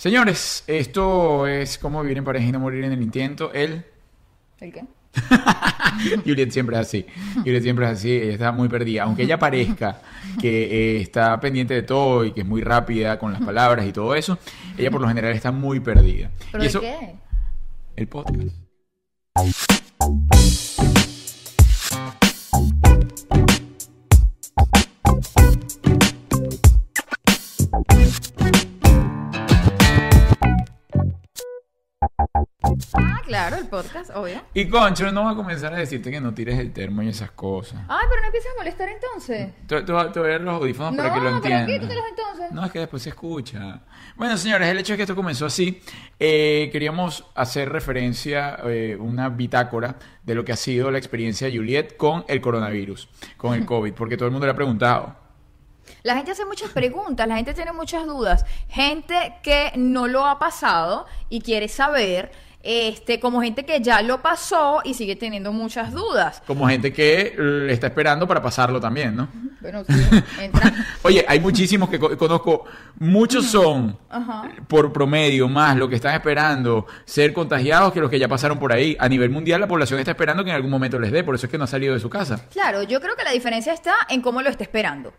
Señores, esto es cómo vivir en pareja y no morir en el intento. El... ¿El qué? Juliet siempre es así. Juliet siempre es así. Ella está muy perdida. Aunque ella parezca que eh, está pendiente de todo y que es muy rápida con las palabras y todo eso, ella por lo general está muy perdida. ¿Pero y eso, qué? el podcast. Podcast, obvio. Y Concho, no va a comenzar a decirte que no tires el termo y esas cosas. Ay, pero no empieces a molestar entonces. Te, te voy a te voy a dar los audífonos para No, que lo pero entiendas. quítatelo entonces. No, es que después se escucha. Bueno, señores, el hecho es que esto comenzó así. Eh, queríamos hacer referencia, eh, una bitácora de lo que ha sido la experiencia de Juliet con el coronavirus, con el COVID, porque todo el mundo le ha preguntado. La gente hace muchas preguntas, la gente tiene muchas dudas. Gente que no lo ha pasado y quiere saber, este, como gente que ya lo pasó y sigue teniendo muchas dudas. Como gente que está esperando para pasarlo también, ¿no? Bueno, sí, entra. Oye, hay muchísimos que co- conozco. Muchos son, Ajá. por promedio, más los que están esperando ser contagiados que los que ya pasaron por ahí. A nivel mundial, la población está esperando que en algún momento les dé. Por eso es que no ha salido de su casa. Claro, yo creo que la diferencia está en cómo lo está esperando.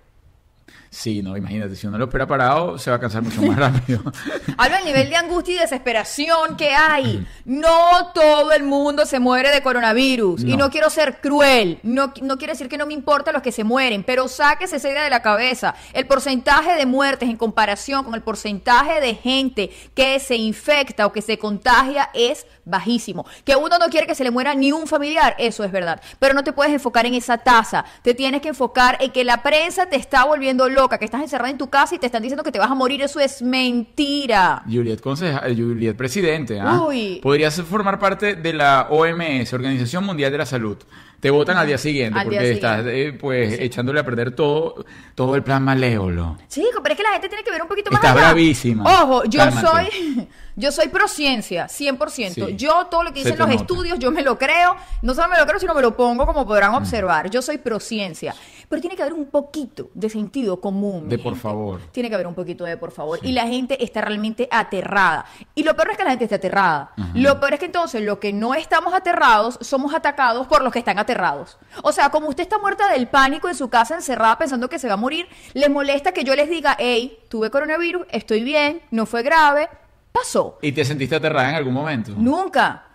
Sí, no, imagínate, si uno lo espera parado, se va a cansar mucho más rápido. Hablo del nivel de angustia y desesperación que hay. No todo el mundo se muere de coronavirus. Y No. quiero ser cruel. No, no quiere decir que no me importa los que se mueren. Pero sáquese esa idea de la cabeza. El porcentaje de muertes en comparación con el porcentaje de gente que se infecta o que se contagia es bajísimo. Que uno no quiere que se le muera ni un familiar, eso es verdad. Pero no te puedes enfocar en esa tasa. Te tienes que enfocar en que la prensa te está volviendo loca, que estás encerrada en tu casa y te están diciendo que te vas a morir. Eso es mentira. Juliet, conseja, eh, Juliet presidente, ¿ah? Uy. Podrías formar parte de la OMS, Organización Mundial de la Salud. Te votan al día siguiente Al porque estás eh, pues echándole a perder todo, todo el plan malévolo. Chico, pero es que la gente tiene que ver un poquito más Está allá. bravísima. Ojo, yo Cálmate. soy yo soy pro ciencia, 100%. Sí. Yo todo lo que dicen los nota. estudios, yo me lo creo. No solo me lo creo, sino me lo pongo como podrán observar. Yo soy pro ciencia. Pero tiene que haber un poquito de sentido común. De por gente. favor. Tiene que haber un poquito de por favor. Y la gente está realmente aterrada. Y lo peor es que la gente esté aterrada. Lo peor es que entonces los que no estamos aterrados somos atacados por los que están aterrados. O sea, como usted está muerta del pánico en su casa encerrada pensando que se va a morir, les molesta que yo les diga, hey, tuve coronavirus, estoy bien, no fue grave, pasó. ¿Y te sentiste aterrada en algún momento? Nunca.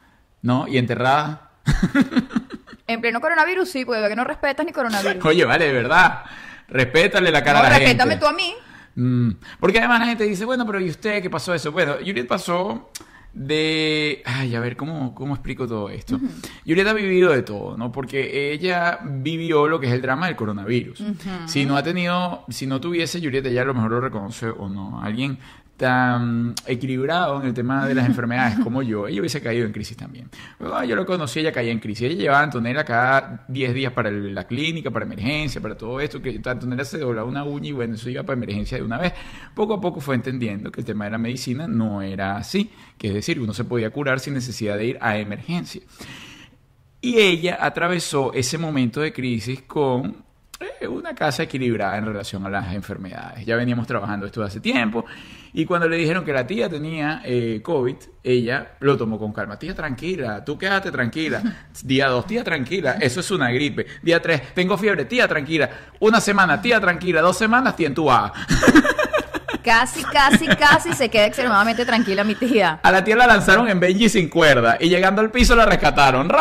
¿No? ¿Y enterrada? En pleno coronavirus sí, porque que no respetas ni coronavirus. Oye, vale, de verdad. Respétale la cara No, a la respétame gente. tú a mí. Mm, Porque además la gente dice, bueno, pero ¿y usted qué pasó eso? Bueno, Juliet pasó de... Ay, a ver, ¿cómo, cómo explico todo esto? Juliet ha vivido de todo, ¿no? Porque ella vivió lo que es el drama del coronavirus. Si no ha tenido, si no tuviese Juliet, ella a lo mejor lo reconoce o no. Alguien tan equilibrado en el tema de las enfermedades como yo, ella hubiese caído en crisis también. Luego, yo lo conocí, ella caía en crisis. Ella llevaba a Antonella cada 10 días para la clínica, para emergencia, para todo esto, que Antonella se doblaba una uña y bueno, eso iba para emergencia de una vez. Poco a poco fue entendiendo que el tema de la medicina no era así, que es decir, uno se podía curar sin necesidad de ir a emergencia. Y ella atravesó ese momento de crisis con eh, una casa equilibrada en relación a las enfermedades. Ya veníamos trabajando esto hace tiempo. Y cuando le dijeron que la tía tenía eh, COVID, ella lo tomó con calma. Tía, tranquila, tú quédate tranquila. Día dos, tía, tranquila, eso es una gripe. Día tres, tengo fiebre, tía, tranquila. Una semana, tía, tranquila. Dos semanas, tía, entubada. Casi, casi, casi se queda extremadamente tranquila mi tía. A la tía la lanzaron en Benji sin cuerda y llegando al piso la rescataron.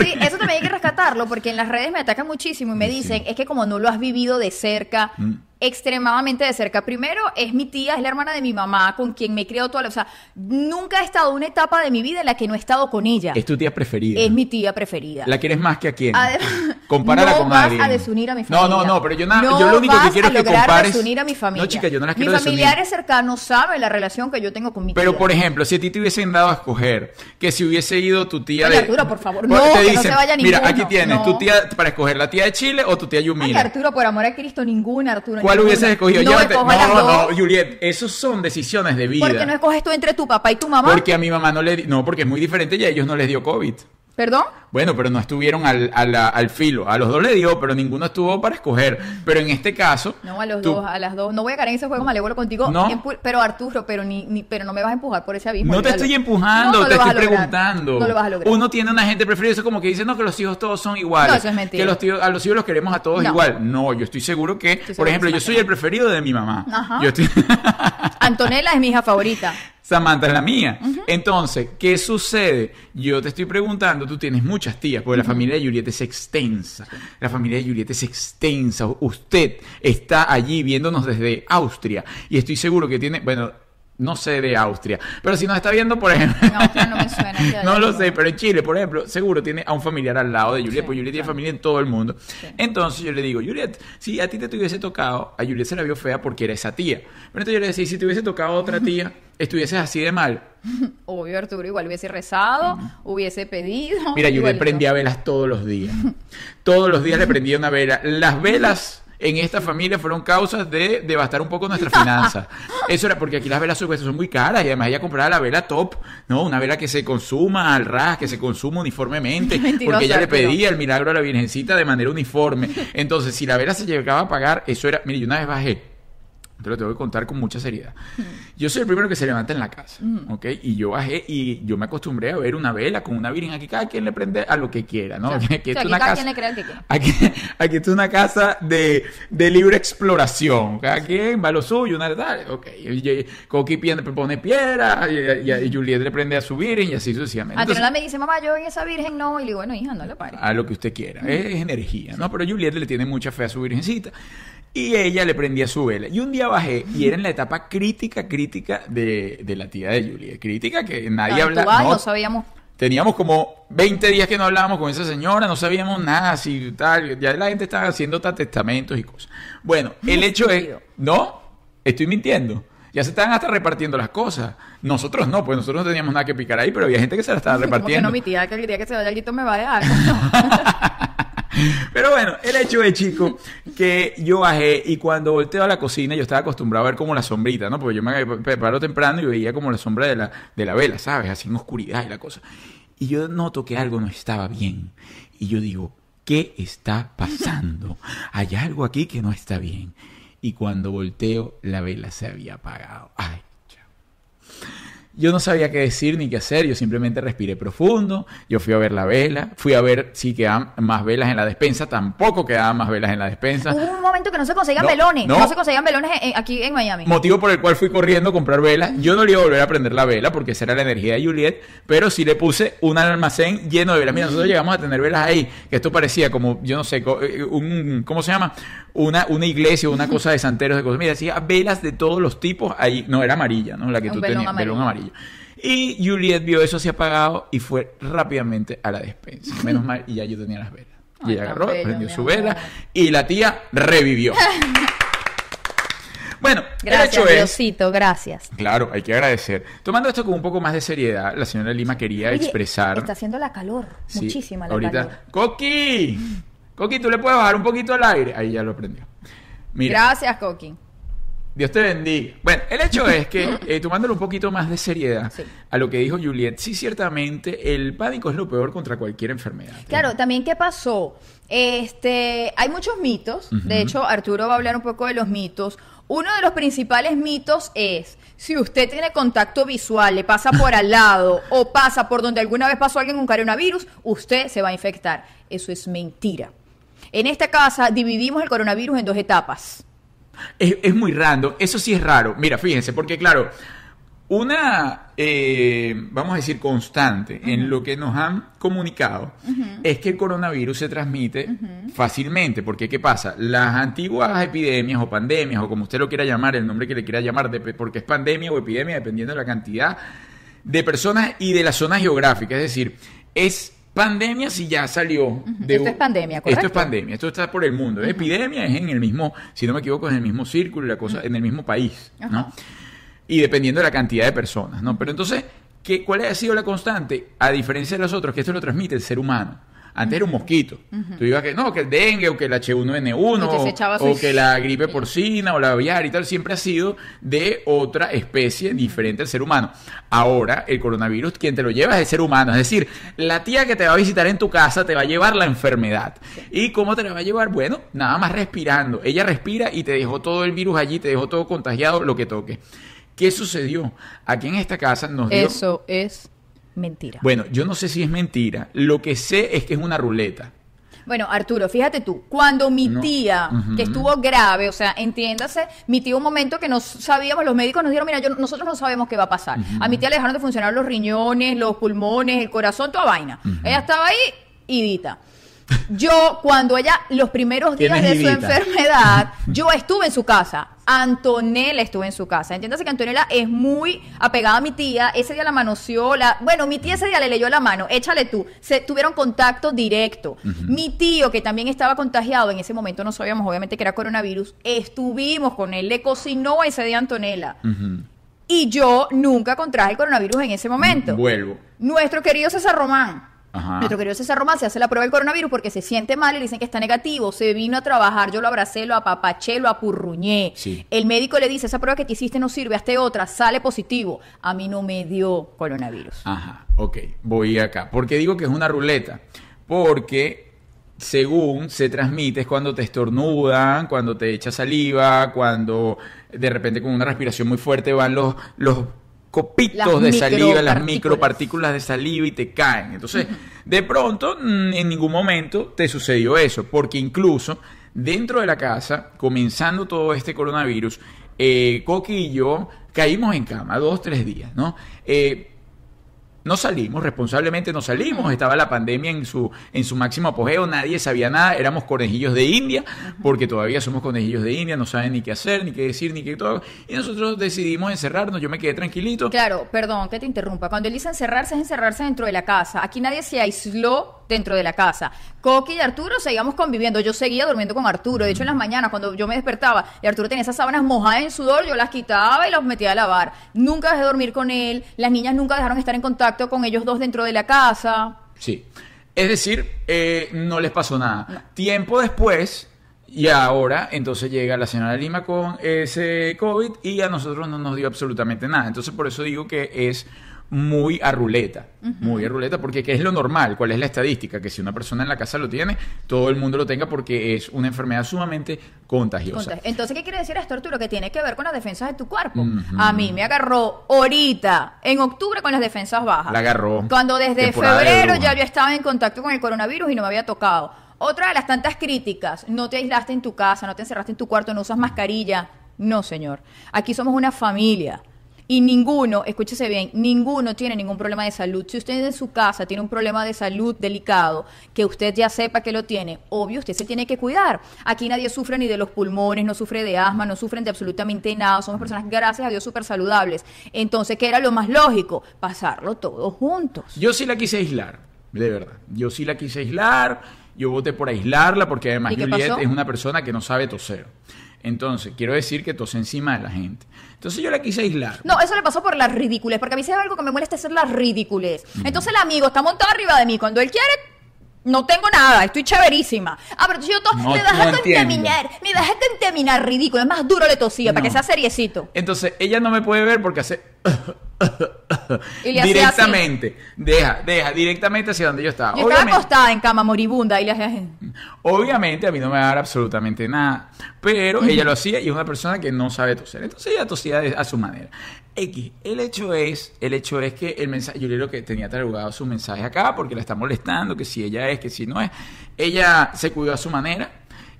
Sí, eso también hay que rescatarlo porque en las redes me atacan muchísimo y me dicen, es que como no lo has vivido de cerca, Mm. Extremadamente de cerca. Primero, es mi tía, es la hermana de mi mamá, con quien me he criado toda la... O sea, nunca he estado en una etapa de mi vida en la que no he estado con ella. Es tu tía preferida. Es mi tía preferida. ¿La quieres más que a quién? Además, Compárala no con vas alguien. a desunir a mi No, familia. no, no, pero yo, na- No yo lo único que quiero a es que compares. desunir a mi familia. No, chica, yo no las Mis quiero desunir. familiares cercanos saben la relación que yo tengo con mi Pero, tía. por ejemplo, si a ti te hubiesen dado a escoger que si hubiese ido tu tía Oye, de... Arturo, por favor, no, te que no se vaya Mira, aquí tienes tu tía para escoger la tía de Chile o tu tía Ay, Yumila. Arturo, por amor a Cristo, ninguna, Arturo. ¿Cuál hubieses escogido? No, Llévate- escojo las no, dos. no, Juliet, esos son decisiones de vida. ¿Por qué no escoges tú entre tu papá y tu mamá? Porque a mi mamá no le di- No, porque es muy diferente y a ellos no les dio COVID. ¿Perdón? Bueno, pero no estuvieron al, a la- al filo. A los dos le dio, pero ninguno estuvo para escoger. Pero en este caso. No, a los tú- dos, a las dos. No voy a caer en ese juego malévolo contigo. No. Pero Arturo, pero ni, ni- pero no me vas a empujar por ese abismo. No te estoy empujando, No, no te estoy preguntando. No lo vas a lograr. Uno tiene una gente preferida, eso como que dice, no, que los hijos todos son iguales. No, eso es mentira. Que los tíos, a los hijos los queremos a todos No. igual. No, yo estoy seguro que, por segura ejemplo, yo soy el preferido de mi mamá. Ajá. Yo estoy... Antonella es mi hija favorita. Samantha es la mía. Entonces, ¿qué sucede? Yo te estoy preguntando, tú tienes muchas tías, porque la familia de Julieta es extensa. La familia de Julieta es extensa. Usted está allí viéndonos desde Austria y estoy seguro que tiene, bueno, no sé de Austria, pero si nos está viendo, por ejemplo, En Austria no me suena que no lo sé, pero en Chile, por ejemplo, seguro tiene a un familiar al lado de Juliet, Sí, porque Juliet tiene familia en todo el mundo. Entonces yo le digo, Juliet, si a ti te tuviese tocado, a Juliet se la vio fea porque era esa tía. Pero entonces yo le decía, si te hubiese tocado otra tía, estuvieses así de mal. Obvio, Arturo, igual hubiese rezado, hubiese pedido. Mira, Juliet prendía velas todos los días. Todos los días le prendía una vela. Las velas en esta familia fueron causas de devastar un poco nuestras finanzas. Eso era porque aquí las velas supuestas son muy caras y además ella compraba la vela top, ¿no? Una vela que se consuma al ras, que se consuma uniformemente, porque ella le pedía el milagro a la Virgencita de manera uniforme. Entonces, si la vela se llegaba a pagar, eso era, mire, yo una vez bajé te lo tengo que contar con mucha seriedad. Yo soy el primero que se levanta en la casa, ¿ok? Y yo bajé y yo me acostumbré a ver una vela con una virgen. Aquí cada quien le prende a lo que quiera, ¿no? Aquí, O sea, esto es aquí una cada casa, quien le crea que quiera. Aquí, es una casa de, de libre exploración. Cada quien va a lo suyo, una tal. Ok. Coqui pone piedra y, y- y Juliet le prende a su virgen y así sucesivamente. Entonces, me dice, mamá, yo en esa virgen no. Y le digo, bueno, hija, no le pares. a lo que usted quiera. Es energía, ¿no? Pero Juliet le tiene mucha fe a su virgencita. Y ella le prendía su vela. Y un día bajé y era en la etapa crítica, crítica de, de la tía de Juliet. Crítica que nadie habla. tú vas y no, no sabíamos. Teníamos como 20 días que no hablábamos con esa señora, no sabíamos nada, si tal. Ya la gente estaba haciendo testamentos y cosas. Bueno, el hecho es. No, estoy mintiendo. Ya se estaban hasta repartiendo las cosas. Nosotros no, pues nosotros no teníamos nada que picar ahí, pero había gente que se la estaba Como que repartiendo. no, mi tía, que el día que se vaya alguito me va a dejar. Pero bueno, el hecho es, chico, que yo bajé y cuando volteo a la cocina yo estaba acostumbrado a ver como la sombrita, ¿no? Porque yo me preparo temprano y veía como la sombra de la, de la vela, ¿sabes? Así en oscuridad y la cosa. Y yo noto que algo no estaba bien. Y yo digo, ¿qué está pasando? Hay algo aquí que no está bien. Y cuando volteo, la vela se había apagado. Ay. Yo no sabía qué decir ni qué hacer, yo simplemente respiré profundo, yo fui a ver la vela, fui a ver si quedaban más velas en la despensa, tampoco quedaban más velas en la despensa. Hubo un momento que no se conseguían No, melones. no. No. se conseguían melones en- aquí en Miami. Motivo por el cual fui corriendo a comprar velas. Yo no le iba a volver a prender la vela porque esa era la energía de Juliet, pero sí le puse un almacén lleno de velas. Mira, nosotros llegamos a tener velas ahí, que esto parecía como, yo no sé, eh, un, ¿cómo se llama? Una, una iglesia, una cosa de santeros de cosas. Mira, decía velas de todos los tipos ahí. No, era amarilla, ¿no? La que Un tú tenías, amarillo. velón amarillo. Y Juliet vio eso así apagado y fue rápidamente a la despensa. Menos mal, y ya yo tenía las velas. Y ella agarró, bello, prendió su vela y la tía revivió. Bueno, el Gracias, hecho es Diosito, gracias. Claro, hay que agradecer. Tomando esto con un poco más de seriedad, la señora Lima quería Oye, expresar. Está haciendo la calor. Sí, Muchísima la ahorita, calor. ¡Coqui! Coqui, tú le puedes bajar un poquito al aire. Ahí ya lo prendió. Mira, Gracias, Coqui. Dios te bendiga. Bueno, el hecho es que, eh, tomándole un poquito más de seriedad Sí. a lo que dijo Juliet, sí, ciertamente el pánico es lo peor contra cualquier enfermedad. Claro, también qué pasó. Este, hay muchos mitos. De hecho, Arturo va a hablar un poco de los mitos. Uno de los principales mitos es si usted tiene contacto visual, le pasa por al lado o pasa por donde alguna vez pasó alguien con coronavirus, usted se va a infectar. Eso es mentira. En esta casa dividimos el coronavirus en dos etapas. Es, es muy random, eso sí es raro. Mira, fíjense, porque claro, una, eh, vamos a decir, constante en lo que nos han comunicado es que el coronavirus se transmite fácilmente. Porque, ¿qué pasa? Las antiguas epidemias o pandemias, o como usted lo quiera llamar, el nombre que le quiera llamar, porque es pandemia o epidemia, dependiendo de la cantidad de personas y de la zona geográfica. Es decir, es pandemia si ya salió de Esto es pandemia, Esto es ¿correcto? pandemia, esto está por el mundo. Epidemia es en el mismo, si no me equivoco, es en el mismo círculo la cosa, en el mismo país, ¿no? Y dependiendo de la cantidad de personas, ¿no? Pero entonces, ¿qué, ¿cuál ha sido la constante? A diferencia de los otros, que esto lo transmite el ser humano. Antes era un mosquito. Tú ibas que, no, que el dengue o que el H1N1 Y te se echaba o, que la gripe porcina o la aviar y tal, siempre ha sido de otra especie diferente al ser humano. Ahora, el coronavirus, quien te lo lleva es el ser humano. Es decir, la tía que te va a visitar en tu casa te va a llevar la enfermedad. ¿Y cómo te la va a llevar? Bueno, nada más respirando. Ella respira y te dejó todo el virus allí, te dejó todo contagiado, lo que toque. ¿Qué sucedió? Aquí en esta casa nos dio... Eso es mentira. Bueno, yo no sé si es mentira. Lo que sé es que es una ruleta. Bueno, Arturo, fíjate tú, cuando mi No. tía, que estuvo grave, o sea, entiéndase, mi tía un momento que no sabíamos, los médicos nos dijeron, mira, yo, nosotros no sabemos qué va a pasar. A mi tía le dejaron de funcionar los riñones, los pulmones, el corazón, toda vaina. Ella estaba ahí, idita. Yo, cuando ella, los primeros ¿Quién días de su enfermedad, yo estuve en su casa. Antonella estuvo en su casa. Entiéndase que Antonella es muy apegada a mi tía. Ese día la manoseó. La... Bueno, mi tía ese día le leyó la mano. Échale tú. Se tuvieron contacto directo. Mi tío, que también estaba contagiado, en ese momento no sabíamos obviamente que era coronavirus, estuvimos con él. Le cocinó ese día a Antonella. Y yo nunca contraje el coronavirus en ese momento. Vuelvo. Nuestro querido César Román. Ajá. Nuestro querido César Román se hace la prueba del coronavirus porque se siente mal y le dicen que está negativo. Se vino a trabajar, yo lo abracé, lo apapaché, lo apurruñé. Sí. El médico le dice, esa prueba que te hiciste no sirve, hazte otra, sale positivo. A mí no me dio coronavirus. Ajá, ok, voy acá. ¿Por qué digo que es una ruleta? Porque según se transmite es cuando te estornudan, cuando te echa saliva, cuando de repente con una respiración muy fuerte van los, los copitos Las de saliva, las micropartículas. micropartículas de saliva y te caen. Entonces, de pronto, mm, en ningún momento te sucedió eso, porque incluso dentro de la casa, comenzando todo este coronavirus, eh, Coqui y yo caímos en cama dos, tres días, ¿no? Eh, no salimos, responsablemente no salimos, estaba la pandemia en su, en su máximo apogeo, nadie sabía nada, éramos conejillos de India, porque todavía somos conejillos de India, no saben ni qué hacer, ni qué decir, ni qué todo, y nosotros decidimos encerrarnos, yo me quedé tranquilito. Claro, perdón que te interrumpa. Cuando él dice encerrarse, es encerrarse dentro de la casa. Aquí nadie se aisló dentro de la casa. Coqui y Arturo seguíamos conviviendo. Yo seguía durmiendo con Arturo. De hecho, en las mañanas, cuando yo me despertaba y Arturo tenía esas sábanas mojadas en sudor, yo las quitaba y las metía a lavar. Nunca dejé de dormir con él. Las niñas nunca dejaron de estar en contacto con ellos dos dentro de la casa. Sí. Es decir, eh, no les pasó nada. Tiempo después, y ahora, entonces llega la señora Lima con ese COVID y a nosotros no nos dio absolutamente nada. Entonces, por eso digo que es muy a ruleta. Muy a ruleta, porque ¿qué es lo normal? ¿Cuál es la estadística? Que si una persona en la casa lo tiene, todo el mundo lo tenga porque es una enfermedad sumamente contagiosa. Conta- Entonces, ¿qué quiere decir esto, Arturo? Que tiene que ver con las defensas de tu cuerpo. A mí me agarró ahorita, en octubre, con las defensas bajas. La agarró. Cuando desde de febrero ya yo estaba en contacto con el coronavirus y no me había tocado. Otra de las tantas críticas, no te aislaste en tu casa, no te encerraste en tu cuarto, no usas mascarilla. No, señor. Aquí somos una familia. Y ninguno, escúchese bien, ninguno tiene ningún problema de salud. Si usted en su casa tiene un problema de salud delicado, que usted ya sepa que lo tiene, obvio, usted se tiene que cuidar. Aquí nadie sufre ni de los pulmones, no sufre de asma, no sufren de absolutamente nada. Somos personas, gracias a Dios, súper saludables. Entonces, ¿qué era lo más lógico? Pasarlo todos juntos. Yo sí la quise aislar, de verdad. Yo sí la quise aislar. Yo voté por aislarla porque además ¿Y qué Juliet pasó? es una persona que no sabe toser. Entonces, quiero decir que tose encima de la gente. Entonces yo la quise aislar. No, eso le pasó por las ridículas, porque a mí hay algo que me molesta es ser las ridículas. Entonces el amigo está montado arriba de mí. Cuando él quiere, no tengo nada, estoy chéverísima. Ah, pero yo to- No- me vas no a entiendo. me vas a contaminar, ridículo. Es más duro le tosía, para que sea seriecito. Entonces ella no me puede ver porque hace Y le hacía directamente. Deja, deja, directamente hacia donde yo estaba. Yo estaba acostada en cama moribunda y le hacía... obviamente a mí no me va a dar absolutamente nada. Pero ella lo hacía y es una persona que no sabe toser. Entonces ella tosía a su manera. X, el hecho es, el hecho es que el mensaje, yo digo que tenía tarugado su mensaje acá porque la está molestando, que si ella es, que si no es. Ella se cuidó a su manera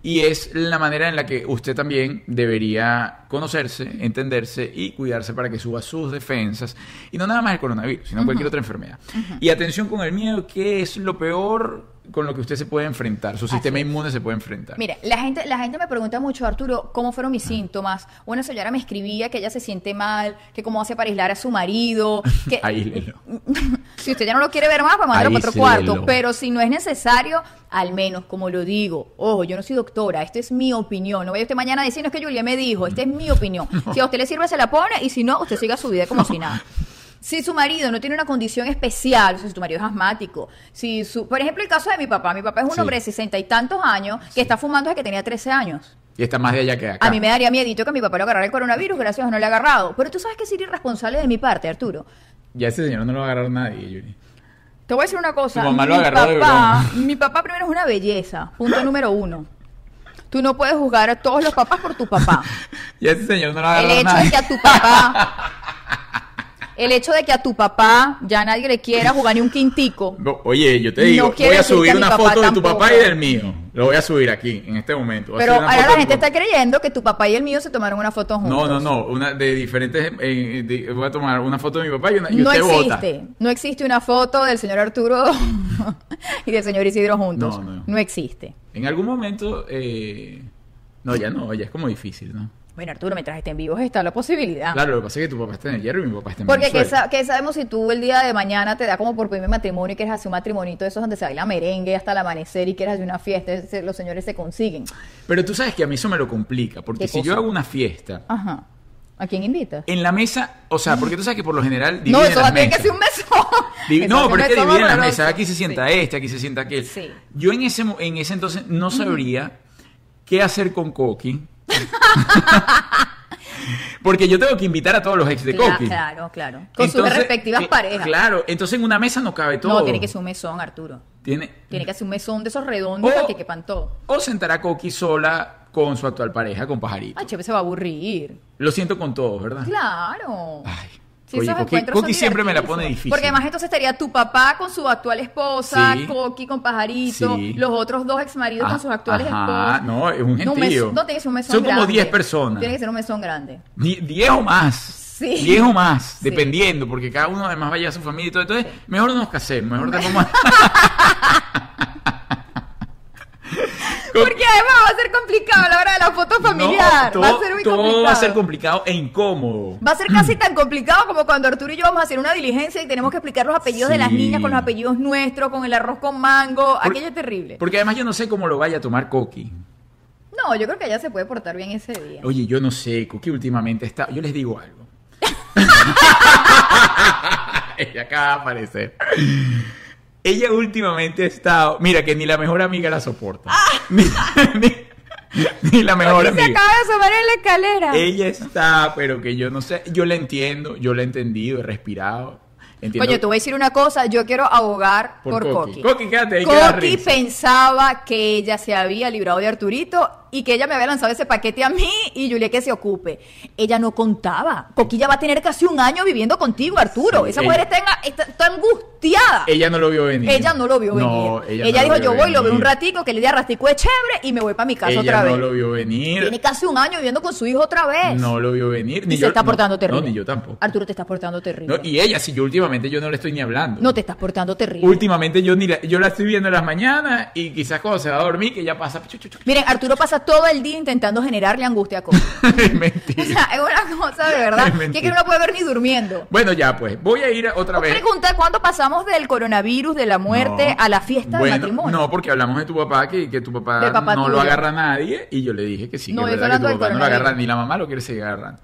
y es la manera en la que usted también debería conocerse, entenderse y cuidarse para que suba sus defensas. Y no nada más el coronavirus, sino cualquier otra enfermedad. Y atención con el miedo, que es lo peor con lo que usted se puede enfrentar, su sistema es. inmune se puede enfrentar. Mire, la gente, la gente me pregunta mucho, Arturo, ¿cómo fueron mis síntomas? Una señora me escribía que ella se siente mal, que cómo hace para aislar a su marido, que Aíslelo. si usted ya no lo quiere ver más, pues mándalo para otro cuarto. Pero si no es necesario, al menos, como lo digo, ojo, yo no soy doctora, esta es mi opinión. No vaya usted mañana a decirnos que Julia me dijo, esta es mi opinión. Si a usted le sirve, se la pone, y si no, usted siga su vida como si nada. Si su marido no tiene una condición especial, si tu marido es asmático, si su, por ejemplo, el caso de mi papá, mi papá es un Sí. hombre de sesenta y tantos años que está fumando desde que tenía 13 años. Y está más de allá que acá. A mí me daría miedito que mi papá le agarrara el coronavirus, gracias a Dios no le ha agarrado. Pero tú sabes que sería irresponsable de mi parte, Arturo. Ya ese señor no lo va a agarrar nadie, Yuri. Te voy a decir una cosa. Tu mamá lo mi de papá, broma. mi papá primero es una belleza. Punto número uno. Tú no puedes juzgar a todos los papás por tu papá. Ya ese señor no lo El hecho de que a tu papá, el hecho de que a tu papá ya nadie le quiera jugar ni un quintico. No, Oye, yo te digo, voy a subir una foto de tu tampoco. papá y del mío. Lo voy a subir aquí, en este momento. Voy Pero ahora la gente está creyendo que tu papá y el mío se tomaron una foto juntos. No, no, no, una de diferentes. eh, de- voy a tomar una foto de mi papá y, una, y No usted vota. existe, no existe una foto del señor Arturo y del señor Isidro juntos. No, no. no existe. En algún momento. eh, No, ya no, ya es como difícil, ¿no? Bueno, Arturo, mientras estén vivos está la posibilidad. Claro, lo que pasa es que tu papá está en el hierro y mi papá está en Porque ¿qué, sa- qué sabemos si tú el día de mañana te da como por primer matrimonio y quieres hacer un matrimonito de esos donde se baila merengue hasta el amanecer y quieres hacer una fiesta, los señores se consiguen. Pero tú sabes que a mí eso me lo complica, porque ¿Qué si cosa? yo hago una fiesta, Ajá. ¿A quién invitas? en la mesa, o sea, porque tú sabes que por lo general No, dividen eso las tiene que mesas. ser un mesón. No, pero es que dividen las mesas. Aquí se sienta Sí. este, aquí se sienta aquel. Sí. Yo en ese, en ese entonces no sabría qué hacer con Coqui. Porque yo tengo que invitar a todos los ex de Cla- Coqui. Claro, claro. Con sus Entonces, respectivas cl- parejas. Claro, entonces en una mesa no cabe todo. No, tiene que ser un mesón, Arturo. Tiene- Tiene que ser un mesón de esos redondos O- para que quepan todo. O sentar a Coqui sola con su actual pareja, con Pajarito. Ay, Chepe se va a aburrir. Lo siento con todos, ¿verdad? Claro. Ay. Sí, Oye, esos Coqui, encuentros Coqui siempre me la pone difícil. Porque además entonces estaría tu papá con su actual esposa, Sí. Coqui con Pajarito, Sí. los otros dos exmaridos Ah, con sus actuales ajá, esposas. no, es un No, mes- gentío. No, tiene que ser un mesón Son como grande. 10 personas. Tiene que ser un mesón grande. Die- Diez o más. Sí. Diez o más, dependiendo, porque cada uno además vaya a su familia y todo. Entonces, mejor no nos casemos, mejor dejamos. Porque además va a ser complicado a la hora de la foto familiar. No, va todo, a ser muy todo complicado. va a ser complicado e incómodo. Va a ser casi tan complicado como cuando Arturo y yo vamos a hacer una diligencia y tenemos que explicar los apellidos de las niñas con los apellidos nuestros, con el arroz con mango. Por- Aquello es terrible. Porque además yo no sé cómo lo vaya a tomar Coqui. No, yo creo que ella se puede portar bien ese día. Oye, yo no sé, Coqui últimamente está. Yo les digo algo. Ella acaba de aparecer. Ella últimamente ha estado. Mira, que ni la mejor amiga la soporta. Ni, ni- ni la mejor Porque se amiga. acaba de asomar en la escalera. Ella está, pero que yo no sé. Yo la entiendo, yo la he entendido, he respirado. Entiendo. Coño, te voy a decir una cosa, yo quiero abogar por, Por Coqui. Coqui. Quédate ahí, Coqui pensaba que ella se había librado de Arturito y que ella me había lanzado ese paquete a mí y Julia que se ocupe. Ella no contaba. Coqui ya va a tener casi un año viviendo contigo, Arturo. Sí, Esa ella- mujer está, está- está angustiada. Ella no lo vio venir. Ella no lo vio No, venir. ella, ella no dijo, yo voy, lo veo un ratico, que le dé rastico es chévere y me voy para mi casa Ella otra no vez. lo vio venir. Tiene casi un año viviendo con su hijo otra vez. No lo vio venir. y Ni se yo, está no, portando terrible. No, ni yo tampoco. Arturo, te estás portando terrible. No, y ella, si yo últimamente yo no le estoy ni hablando. No te estás portando terrible. Últimamente yo ni la, yo la estoy viendo en las mañanas y quizás cuando se va a dormir que ya pasa. Miren, Arturo pasa todo el día intentando generarle angustia a Coqui. Es O mentira. sea, es una cosa de verdad que, que uno no puede ver ni durmiendo. Bueno, ya pues, voy a ir otra vez. Pregunta, ¿cuándo pasamos del coronavirus, de la muerte, No. a la fiesta Bueno, del matrimonio? No, porque hablamos de tu papá, que, que tu papá, papá no lo tuyo. agarra a nadie, y yo le dije que sí, No, que es verdad que tu papá no lo agarra, ni la mamá lo quiere seguir agarrando.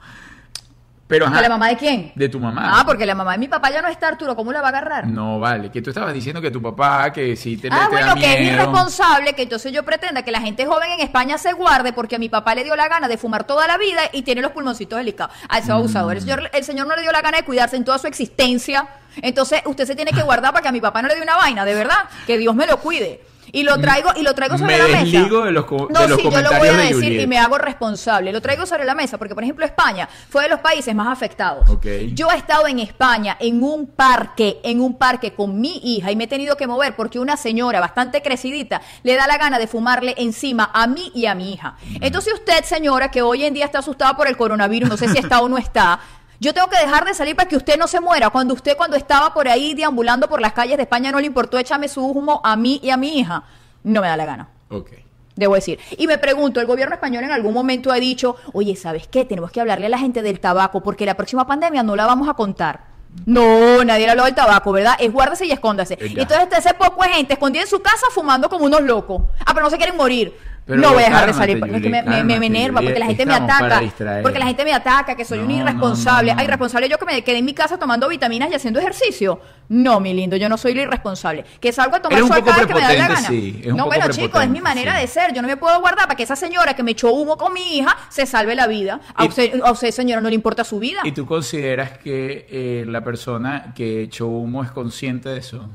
Pero ajá, ¿De la mamá de quién? de tu mamá. Ah, porque la mamá de mi papá ya no está, Arturo. ¿Cómo la va a agarrar? No, vale, que tú estabas diciendo que tu papá, que si te, Ah, te bueno, da que es miedo. irresponsable que entonces yo pretenda que la gente joven en España se guarde porque a mi papá le dio la gana de fumar toda la vida y tiene los pulmoncitos delicados. A ese abusador. El señor, el señor no le dio la gana de cuidarse en toda su existencia. Entonces usted se tiene que guardar para que a mi papá no le dé una vaina, de verdad. Que Dios me lo cuide. Y lo traigo, y lo traigo sobre Me la mesa. de los no, de los sí, yo lo voy a de decir Juliet. y me hago responsable. Lo traigo sobre la mesa porque, por ejemplo, España fue de los países más afectados. Yo he estado en España en un parque, en un parque con mi hija y me he tenido que mover porque una señora bastante crecidita le da la gana de fumarle encima a mí y a mi hija. Entonces usted, señora, que hoy en día está asustada por el coronavirus, no sé si está o no está, yo tengo que dejar de salir para que usted no se muera. Cuando usted cuando estaba por ahí deambulando por las calles de España no le importó echarme su humo a mí y a mi hija, no me da la gana. Ok. Debo decir. Y me pregunto, ¿el gobierno español en algún momento ha dicho, oye, ¿sabes qué? Tenemos que hablarle a la gente del tabaco porque la próxima pandemia no la vamos a contar? No, nadie le habló del tabaco, ¿verdad? Es guárdese y escóndase. Eh, Y ya. entonces ese poco de gente escondida en su casa fumando como unos locos. Ah, pero no se quieren morir. Pero no voy a dejar de salir porque es que me, me, me, enerva, porque la gente me ataca. Porque la gente me ataca, que soy un No, no, irresponsable. no, no. Ay, responsable yo que me quedé en mi casa tomando vitaminas y haciendo ejercicio. No, mi lindo, yo no soy irresponsable. Que salgo a tomar sol cada vez que me da la gana. sí, no, bueno, chicos, es mi manera sí. de ser. Yo no me puedo guardar para que esa señora que me echó humo con mi hija se salve la vida. A Y- usted, a usted, señora, no le importa su vida. ¿Y tú consideras que eh, la persona que echó humo es consciente de eso?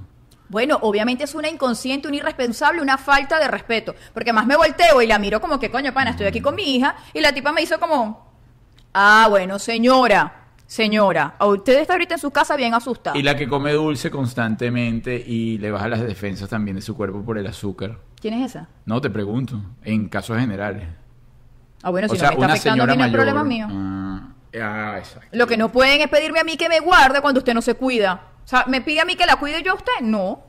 Bueno, obviamente es una inconsciente, una irresponsable, una falta de respeto. Porque más me volteo y la miro como que, coño, pana, estoy aquí con mi hija. Y la tipa me hizo como, ah, bueno, señora, señora, a usted está ahorita en su casa bien asustada. Y la que come dulce constantemente y le baja las defensas también de su cuerpo por el azúcar. ¿Quién es esa? No, te pregunto, en casos generales. Ah, bueno, si o sea, no me está una afectando señora no mayor. problema mío. Ah, ah, exacto. Lo que no pueden es pedirme a mí que me guarde cuando usted no se cuida. Sea, ¿me pide a mí que la cuide yo a usted? No.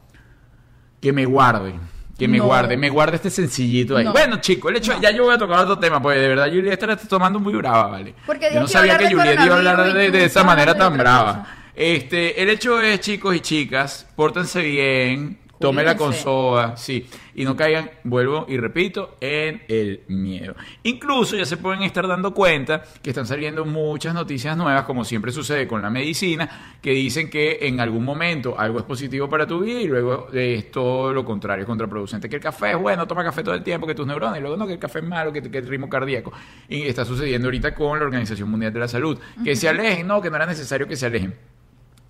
Que me guarde. Que me No. guarde, me guarde este sencillito ahí. No. Bueno, chicos, el hecho, ya yo voy a tocar otro tema, porque de verdad Juliet está tomando muy brava, ¿vale? Porque yo no sabía que Juliet iba a hablar de, de esa manera tan brava. Este, el hecho es, chicos y chicas, pórtense bien, tómenla con soda, sí, y no caigan, vuelvo y repito, en el miedo. Incluso ya se pueden estar dando cuenta que están saliendo muchas noticias nuevas, como siempre sucede con la medicina, que dicen que en algún momento algo es positivo para tu vida y luego es todo lo contrario, es contraproducente. Que el café es bueno, toma café todo el tiempo, que tus neuronas, y luego no, que el café es malo, que, que el ritmo cardíaco. Y está sucediendo ahorita con la Organización Mundial de la Salud. Que se alejen, no, que no era necesario que se alejen.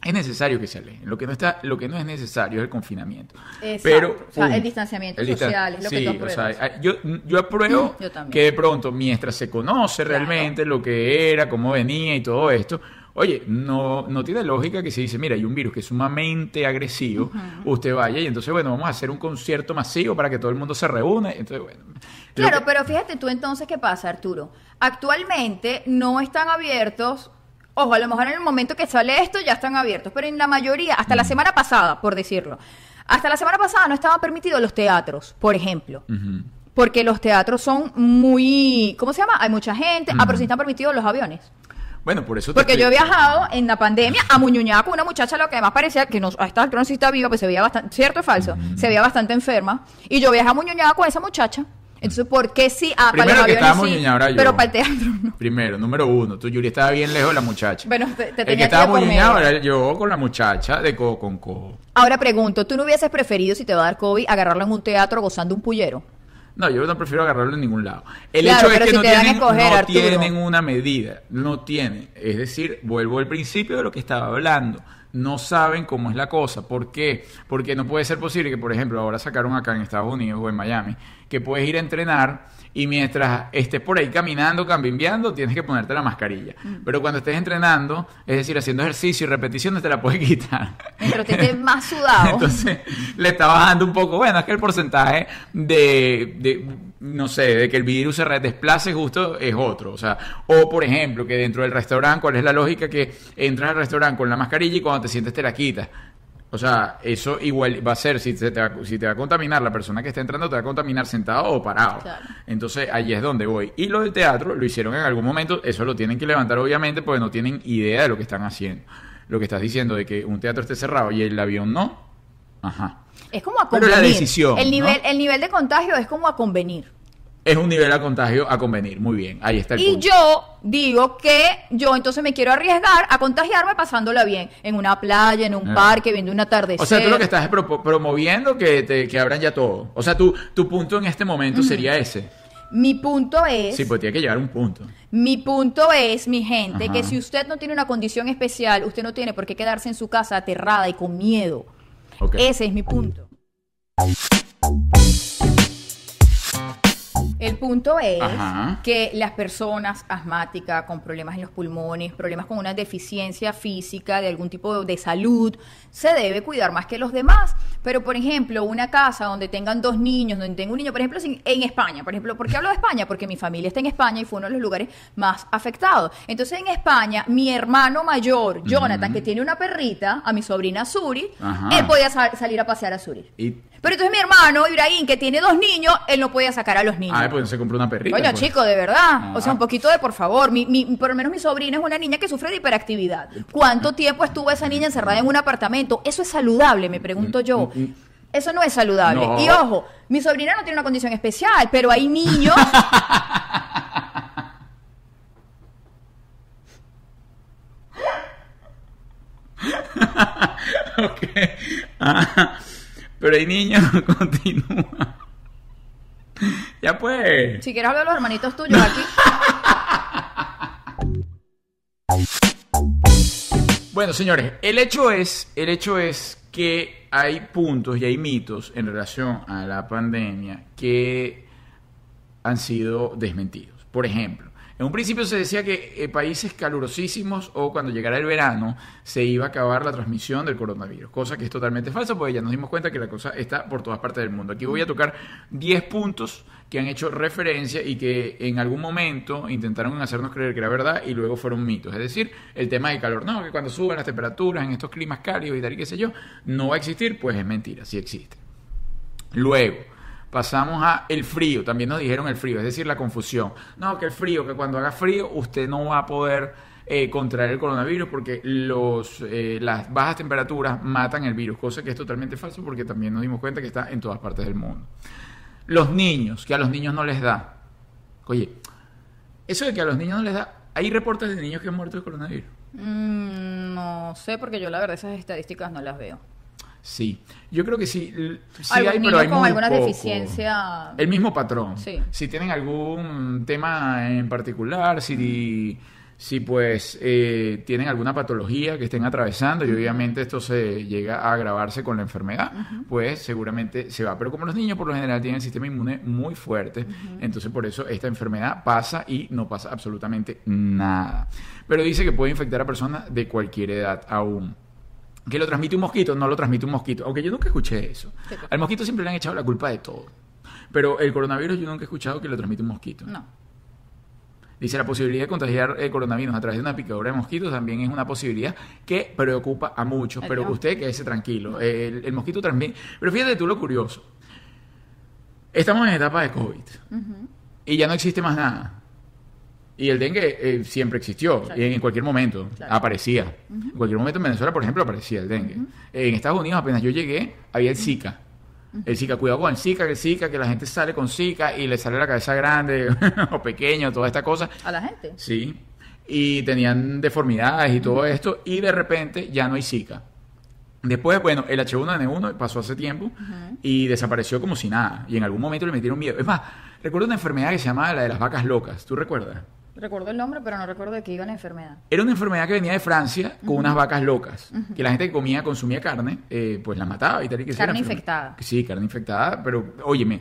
Es necesario que se alejen. Lo que no está, lo que no es necesario es el confinamiento. Exacto. Pero O sea, pum, el distanciamiento el distan- social es lo que sí, tú o sea, yo, yo apruebo Yo también. que de pronto, mientras se conoce Claro. realmente lo que era, cómo venía y todo esto, oye, no, no tiene lógica que se dice, mira, hay un virus que es sumamente agresivo, usted vaya y entonces, bueno, vamos a hacer un concierto masivo para que todo el mundo se reúna. Entonces, bueno. Claro, que- pero fíjate tú entonces qué pasa, Arturo. Actualmente no están abiertos. Ojo, a lo mejor en el momento que sale esto ya están abiertos, pero en la mayoría, hasta Mm. la semana pasada, por decirlo, hasta la semana pasada no estaban permitidos los teatros, por ejemplo. Porque los teatros son muy. ¿Cómo se llama? Hay mucha gente. Ah, pero sí están permitidos los aviones. Bueno, por eso te Porque yo he viajado en la pandemia a Muñuñaca con una muchacha, lo que además parecía que no, a esta altura no está viva, pues se veía bastante, ¿cierto o falso? Se veía bastante enferma. Y yo viajé a Muñuñaca con esa muchacha. Entonces, ¿por qué sí? Ah, Primero para los que aviones sí, yo. pero para el teatro no. Primero, número uno, tú, Yuri, estaba bien lejos de la muchacha. Bueno, te, te el que tenía estaba muy ñoñado era yo con la muchacha de codo con codo. Ahora pregunto, ¿tú no hubieses preferido, si te va a dar COVID, agarrarlo en un teatro gozando un pullero? No, yo no prefiero agarrarlo en ningún lado. El Claro, hecho es que si no, tienen, escoger, no tienen una medida, no tienen. Es decir, vuelvo al principio de lo que estaba hablando. No saben cómo es la cosa. ¿Por qué? Porque no puede ser posible que, por ejemplo, ahora sacaron acá en Estados Unidos o en Miami, que puedes ir a entrenar y mientras estés por ahí caminando, cambimbeando, tienes que ponerte la mascarilla. Mm. Pero cuando estés entrenando, es decir, haciendo ejercicio y repeticiones, te la puedes quitar. Mientras te estés más sudado. Entonces le está bajando un poco. Bueno, es que el porcentaje de, de, no sé, de que el virus se desplace justo es otro. O sea, o por ejemplo, que dentro del restaurante, ¿cuál es la lógica? Que entras al restaurante con la mascarilla y cuando te sientes te la quitas. O sea, eso igual va a ser, si, te va, si te va a contaminar la persona que está entrando, te va a contaminar sentado o parado. Claro. Entonces, ahí es donde voy. Y lo del teatro lo hicieron en algún momento, eso lo tienen que levantar obviamente porque no tienen idea de lo que están haciendo. Lo que estás diciendo de que un teatro esté cerrado y el avión no. Ajá. Es como a Pero la convenir. decisión, el nivel, ¿no? el nivel de contagio es como a convenir. Es un nivel a contagio a convenir. Muy bien, ahí está el Y punto. yo digo que yo entonces me quiero arriesgar a contagiarme pasándola bien en una playa, en un Ah. parque, viendo un atardecer. O sea, tú lo que estás es pro- promoviendo que, te, que abran ya todo. O sea, tu, tu punto en este momento sería ese. Mi punto es, Sí, pues tiene que llegar a un punto. mi punto es, mi gente, Ajá. que si usted no tiene una condición especial, usted no tiene por qué quedarse en su casa aterrada y con miedo. Ese es mi punto. El punto es Ajá. que las personas asmáticas con problemas en los pulmones, problemas con una deficiencia física de algún tipo de salud, se debe cuidar más que los demás. Pero, por ejemplo, una casa donde tengan dos niños, donde tenga un niño, por ejemplo, en España, por ejemplo, ¿por qué hablo de España? Porque mi familia está en España y fue uno de los lugares más afectados. Entonces, en España, mi hermano mayor, Jonathan, que tiene una perrita, a mi sobrina Suri, Ajá. él podía sa- salir a pasear a Suri. Y, Pero entonces mi hermano, Ibrahim, que tiene dos niños, él no podía sacar a los niños. ah, pues se compró una perrita. Coño, pues. chico, de verdad. O sea, Ah. un poquito de por favor. Mi, mi- por lo menos mi sobrina es una niña que sufre de hiperactividad. ¿Cuánto tiempo estuvo esa niña encerrada en un apartamento? Eso es saludable, me pregunto yo. Mm, Eso no es saludable. No. Y ojo, mi sobrina no tiene una condición especial, pero hay niños. ok. Pero hay niños, continúa. Ya pues. si quieres hablar de los hermanitos tuyos aquí. Bueno, señores, el hecho es, el hecho es que hay puntos y hay mitos en relación a la pandemia que han sido desmentidos. Por ejemplo, en un principio se decía que en países calurosísimos o cuando llegara el verano se iba a acabar la transmisión del coronavirus, cosa que es totalmente falsa porque ya nos dimos cuenta que la cosa está por todas partes del mundo. Aquí voy a tocar 10 puntos que han hecho referencia y que en algún momento intentaron hacernos creer que era verdad y luego fueron mitos. Es decir, el tema del calor, no, que cuando suben las temperaturas en estos climas cálidos y tal y qué sé yo, no va a existir, pues es mentira, sí existe. Luego, pasamos a el frío, también nos dijeron el frío, es decir, la confusión. No, que el frío, que cuando haga frío usted no va a poder eh, contraer el coronavirus porque los, eh, las bajas temperaturas matan el virus, cosa que es totalmente falso porque también nos dimos cuenta que está en todas partes del mundo. Los niños, que a los niños no les da. Oye, eso de que a los niños no les da, hay reportes de niños que han muerto de coronavirus. Mm, no sé, porque yo la verdad esas estadísticas no las veo. Sí, yo creo que sí, sí hay, pero hay con muy alguna poco. deficiencia. El mismo patrón. Sí. Si tienen algún tema en particular, si, si pues eh, tienen alguna patología que estén atravesando y obviamente esto se llega a agravarse con la enfermedad, pues seguramente se va. Pero como los niños por lo general tienen el sistema inmune muy fuerte, entonces por eso esta enfermedad pasa y no pasa absolutamente nada. Pero dice que puede infectar a personas de cualquier edad aún. Que lo transmite un mosquito, no lo transmite un mosquito. Aunque yo nunca escuché eso. Al mosquito siempre le han echado la culpa de todo. Pero el coronavirus yo nunca he escuchado que lo transmite un mosquito. No. Dice la posibilidad de contagiar el coronavirus a través de una picadura de mosquitos también es una posibilidad que preocupa a muchos. Pero usted quédese tranquilo. El, el mosquito también. Pero fíjate tú lo curioso. Estamos en etapa de COVID. Y ya no existe más nada. Y el dengue eh, siempre existió, Claro. y en cualquier momento Claro. aparecía. En cualquier momento en Venezuela, por ejemplo, aparecía el dengue. En Estados Unidos, apenas yo llegué, había el Zika. El Zika, cuidado con el Zika, que el Zika, que la gente sale con Zika y le sale la cabeza grande o pequeño, toda esta cosa. A la gente. Sí. Y tenían deformidades y todo esto, y de repente ya no hay Zika. Después, bueno, el H1N1 pasó hace tiempo y desapareció como si nada. Y en algún momento le metieron miedo. Es más, recuerdo una enfermedad que se llamaba la de las vacas locas. ¿Tú recuerdas? Recuerdo el nombre, pero no recuerdo de qué iba la enfermedad. Era una enfermedad que venía de Francia con unas vacas locas. Que la gente que comía, consumía carne, eh, pues la mataba y tal y que Carne infectada. Sí, carne infectada, pero óyeme,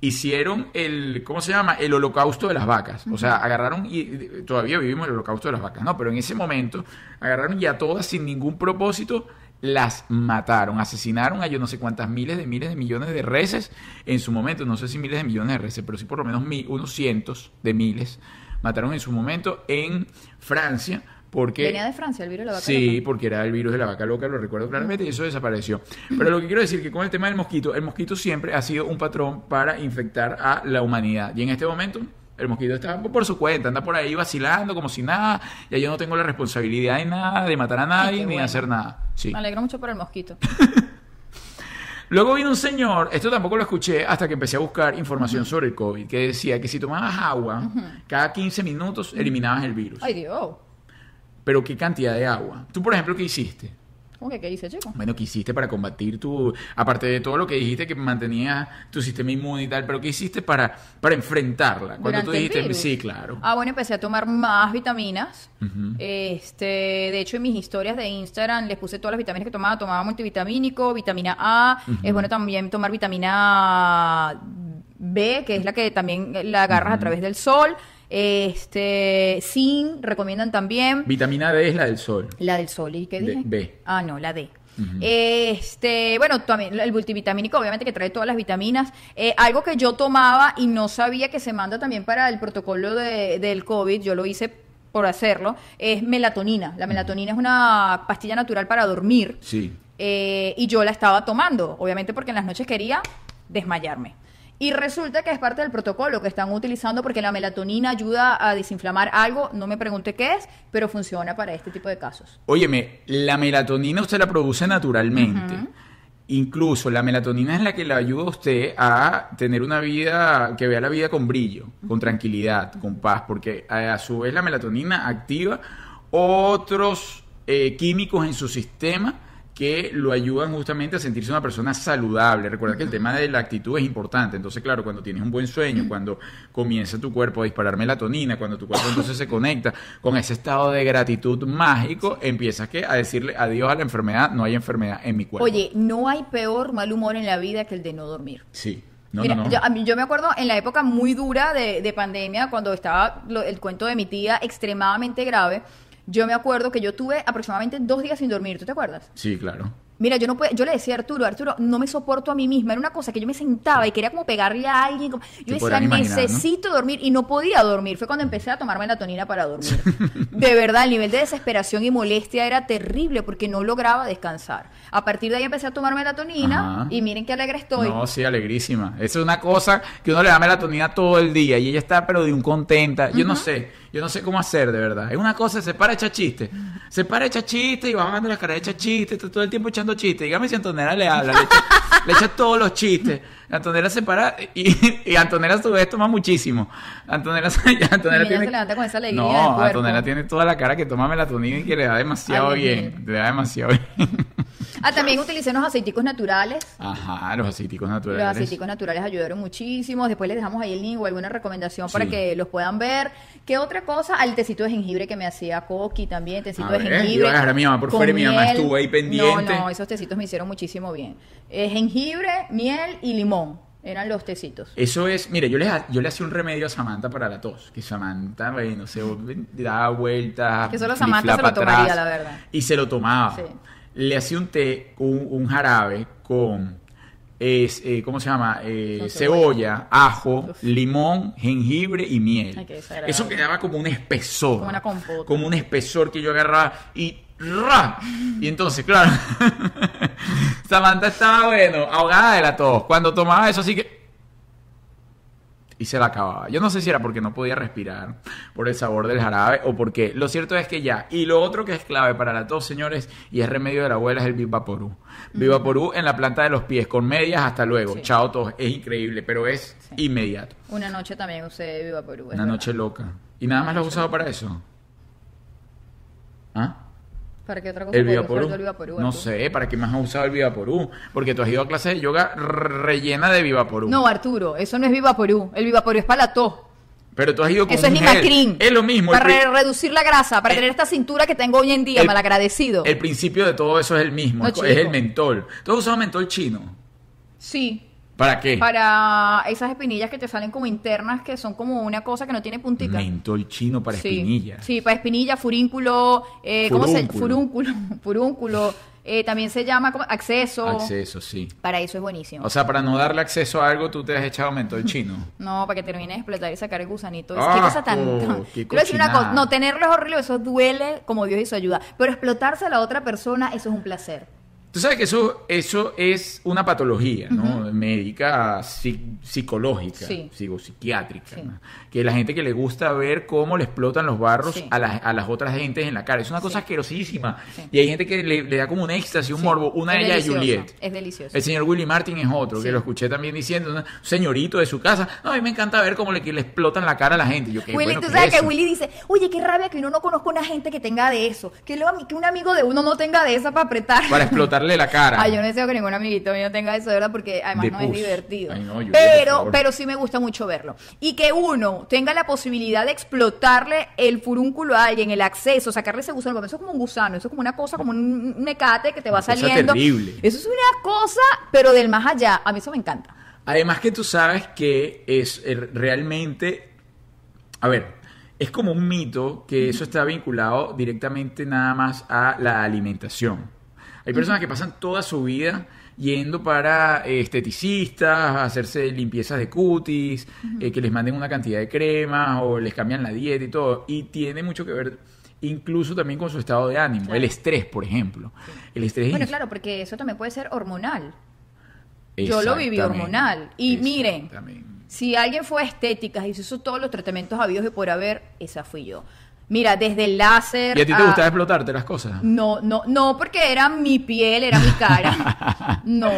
hicieron el, ¿cómo se llama? El holocausto de las vacas. O sea, agarraron y todavía vivimos el holocausto de las vacas, ¿no? Pero en ese momento agarraron y a todas sin ningún propósito las mataron, asesinaron a yo no sé cuántas miles de miles de millones de reses en su momento, no sé si miles de millones de reses, pero sí por lo menos unos cientos de miles mataron en su momento en Francia porque Venía de Francia el virus de la vaca Sí, loca. porque era el virus de la vaca loca, lo recuerdo claramente, y eso desapareció. Pero lo que quiero decir que con el tema del mosquito, el mosquito siempre ha sido un patrón para infectar a la humanidad. Y en este momento, el mosquito está por su cuenta, anda por ahí vacilando como si nada, ya yo no tengo la responsabilidad de nada, de matar a nadie, ni de bueno. hacer nada. Sí. Me alegro mucho por el mosquito. Luego vino un señor, esto tampoco lo escuché hasta que empecé a buscar información sobre el COVID, que decía que si tomabas agua, cada 15 minutos eliminabas el virus. Ay, Dios. Pero ¿qué cantidad de agua? Tú, por ejemplo, ¿qué hiciste? ¿Cómo que qué dice, chico? Bueno, ¿qué hiciste para combatir tu... Aparte de todo lo que dijiste que mantenía tu sistema inmune y tal, pero ¿qué hiciste para, para enfrentarla? Cuando tú Durante el dijiste... virus. Sí, claro. Ah, bueno, empecé a tomar más vitaminas. Este, de hecho, en mis historias de Instagram les puse todas las vitaminas que tomaba. Tomaba multivitamínico, vitamina A. Es bueno también tomar vitamina B, que es la que también la agarras a través del sol. Este, zinc, recomiendan también. Vitamina D es la del sol. La del sol, ¿y qué dije? B. Ah, no, la D. Este, bueno, también el multivitamínico, obviamente que trae todas las vitaminas. Eh, algo que yo tomaba y no sabía que se manda también para el protocolo de- del COVID, yo lo hice por hacerlo, es melatonina. La melatonina es una pastilla natural para dormir. Sí. Eh, y yo la estaba tomando, obviamente porque en las noches quería desmayarme. Y resulta que es parte del protocolo que están utilizando porque la melatonina ayuda a desinflamar algo, no me pregunte qué es, pero funciona para este tipo de casos. Óyeme, la melatonina usted la produce naturalmente. Incluso la melatonina es la que le ayuda a usted a tener una vida, que vea la vida con brillo, con tranquilidad, con paz, porque a, a su vez la melatonina activa otros eh, químicos en su sistema que lo ayudan justamente a sentirse una persona saludable. Recuerda que el tema de la actitud es importante. Entonces, claro, cuando tienes un buen sueño, cuando comienza tu cuerpo a disparar melatonina, cuando tu cuerpo entonces se conecta con ese estado de gratitud mágico, empiezas que a decirle adiós a la enfermedad, no hay enfermedad en mi cuerpo. Oye, no hay peor mal humor en la vida que el de no dormir. Sí. No, Mira, no, no. Yo, a mí- yo me acuerdo en la época muy dura de, de pandemia, cuando estaba lo- el cuento de mi tía extremadamente grave, yo me acuerdo que yo tuve aproximadamente dos días sin dormir, ¿tú te acuerdas? Sí, claro. Mira, yo no puedo, yo le decía a Arturo, Arturo, no me soporto a mí misma. Era una cosa que yo me sentaba y quería como pegarle a alguien. como- Yo decía, necesito dormir y no podía dormir. Fue cuando empecé a tomar melatonina para dormir. De verdad, el nivel de desesperación y molestia era terrible porque no lograba descansar. A partir de ahí empecé a tomar melatonina Ajá. y miren qué alegre estoy. No, sí, alegrísima. Esa es una cosa que uno le da melatonina todo el día y ella está pero de un contenta. Yo no sé, yo no sé cómo hacer de verdad. Es una cosa, se para echar chiste. Se para echar chiste y va bajando la cara de echar chiste, está todo el tiempo echando chistes. Dígame si Antonella le habla, le echa, le echa todos los chistes. Antonella se para y, y Antonella a su vez toma muchísimo. Antonella, Antonella tiene... se levanta con esa alegría No. Antonella tiene toda la cara que toma melatonina y que le da demasiado Ay, bien. Le da demasiado bien. Ah, también utilicé unos aceiticos naturales. Ajá, los aceiticos Los naturales. aceiticos naturales ayudaron muchísimo. Después les dejamos ahí el link o alguna recomendación para Sí. que los puedan ver. ¿Qué otra cosa? Al tecito de jengibre que me hacía Coqui también, tecito A de ver, jengibre. iba a dejar a mi mamá por fuera y mi mamá estuvo ahí pendiente. No, no, esos tecitos me hicieron muchísimo bien. Eh, jengibre, miel y limón eran los tecitos. Eso es, mire, yo le, yo le hacía un remedio a Samantha para la tos, que Samantha, bueno, se daba vueltas. Que solo Samantha se lo atrás, tomaría, la verdad. Y se lo tomaba. Sí. Le hacía un té, un, un jarabe con, es, eh, ¿cómo se llama? Eh, cebolla, ajo, Uf. limón, jengibre y miel. Ay. Eso quedaba como un espesor. Como una compota. Como un espesor que yo agarraba y ¡ra! Y entonces, claro, Samantha estaba, bueno, ahogada de la tos. Cuando tomaba eso, así que y se la acababa. Yo no sé si era porque no podía respirar por el sabor del jarabe o porque lo cierto es que ya. Y lo otro que es clave para la tos, señores, y es remedio de la abuela, es el Vivaporú. Vivaporú en la planta de los pies, con medias hasta luego. Sí. Chao tos, es increíble, pero es Sí. inmediato. Una noche también usé Viva Perú. es Una verdad. noche loca. ¿Y nada más lo has usado para eso? ¿Ah? ¿Para qué otra cosa El Vivaporú. el Vivaporú, No sé, ¿para qué más has usado el Vivaporú? Porque tú has ido a clases de yoga rellena de Vivaporú. No, Arturo, eso no es Viva Perú. El Viva Perú es para la tos. Pero tú has ido con Eso es. Limacrin. Es lo mismo. Para re- reducir la grasa, para el- tener esta cintura que tengo hoy en día, el- malagradecido. El principio de todo eso es el mismo, No, es, es el mentol. ¿Tú has usado mentol chino? Sí. ¿Para qué? Para esas espinillas que te salen como internas, que son como una cosa que no tiene puntita. Mentol chino para sí. espinillas. Sí, para espinilla, furínculo, eh, ¿cómo se Furúnculo. Furúnculo, furúnculo. eh, también se llama como acceso. Acceso, sí. Para eso es buenísimo. O sea, para no darle acceso a algo, tú te has echado mentol chino. No, para que termine de explotar y sacar el gusanito. Ah, qué cosa tan. oh, tan- qué Quiero decir una cochinada. cosa. No, tenerlo es horrible, eso duele como Dios hizo ayuda. Pero explotarse a la otra persona, eso es un placer. Tú sabes que eso, eso es una patología, ¿no? Médica, psi- psicológica, Sí. psicopsiquiátrica. Sí. ¿no? Que la gente que le gusta ver cómo le explotan los barros Sí. a, las, a las otras gentes en la cara. Es una cosa Sí. asquerosísima. Sí. Y hay gente que le, le da como un éxtasis, un morbo. Una de ellas es Juliet. Es delicioso. El señor Willy Martin es otro, que lo escuché también diciendo, un señorito de su casa. No, a mí me encanta ver cómo le, que le explotan la cara a la gente. Yo, Willy, bueno tú que sabes es que eso. Willy dice, oye, qué rabia que uno no conozca una gente que tenga de eso, que, luego, que un amigo de uno no tenga de esa para apretar. Para la cara. Ay, yo no deseo que ningún amiguito mío tenga eso, de verdad, porque además De no es divertido. Ay, no, pero, pero sí me gusta mucho verlo. Y que uno tenga la posibilidad de explotarle el furúnculo a alguien, el acceso, sacarle ese gusano, porque eso es como un gusano, eso es como una cosa, como un mecate que te va cosa saliendo. terrible. Eso es una cosa, pero del más allá. A mí eso me encanta. Además que tú sabes que es eh, realmente, a ver, es como un mito que eso está vinculado directamente nada más a la alimentación. Hay personas que pasan toda su vida yendo para eh, esteticistas, a hacerse limpiezas de cutis, eh, que les manden una cantidad de cremas o les cambian la dieta y todo. Y tiene mucho que ver incluso también con su estado de ánimo, Claro. el estrés, por ejemplo. El estrés Bueno, claro, porque eso también puede ser hormonal. Yo lo viví hormonal. Y miren. Si alguien fue a estéticas y se hizo todos los tratamientos habidos y por haber, esa fui yo. Mira, desde el láser. ¿Y a ti te a- gustaba explotarte las cosas? No, no, no, porque era mi piel, era mi cara. No,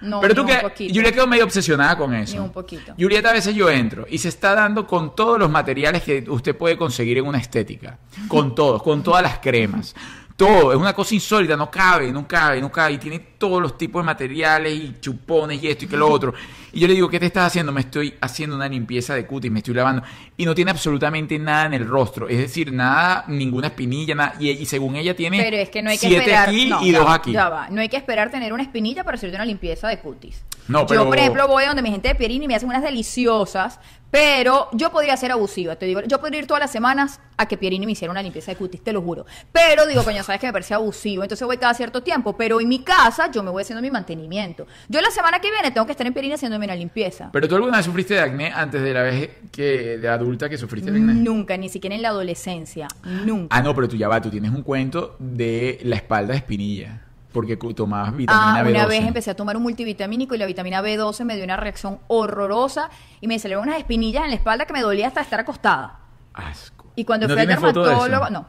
no. Pero tú que. Julieta quedó medio obsesionada con eso. Ni un poquito. Julieta a veces yo entro y se está dando con todos los materiales que usted puede conseguir en una estética. Con todos, con todas las cremas. Todo, es una cosa insólita, no cabe, no cabe, no cabe. Y tiene todos los tipos de materiales y chupones y esto y que lo otro. Y yo le digo, ¿qué te estás haciendo? Me estoy haciendo una limpieza de cutis, me estoy lavando. Y no tiene absolutamente nada en el rostro. Es decir, nada, ninguna espinilla, nada. Y, y según ella tiene Pero es que no hay que siete esperar. aquí no, y dos va, aquí. Ya va. No hay que esperar tener una espinilla para hacerte una limpieza de cutis. No, pero- Yo, por ejemplo, voy a donde mi gente de Pierini y me hacen unas deliciosas, pero yo podría ser abusiva. Te digo, yo podría ir todas las semanas a que Pierini me hiciera una limpieza de cutis, te lo juro. Pero digo, coño, sabes que me parece abusivo, entonces voy cada cierto tiempo. Pero en mi casa yo me voy haciendo mi mantenimiento. Yo la semana que viene tengo que estar en Pierini haciéndome una limpieza. Pero tú alguna vez sufriste de acné antes de la vez que de adulta que sufriste de acné. Nunca, ni siquiera en la adolescencia. Nunca. Ah, no, pero tú ya va, tú tienes un cuento de la espalda de espinilla. Porque tomabas vitamina Ah, B12. una vez empecé a tomar un multivitamínico y la vitamina B12 me dio una reacción horrorosa y me salieron unas espinillas en la espalda que me dolía hasta estar acostada. Asco. Y cuando ¿No fui al dermatólogo, no,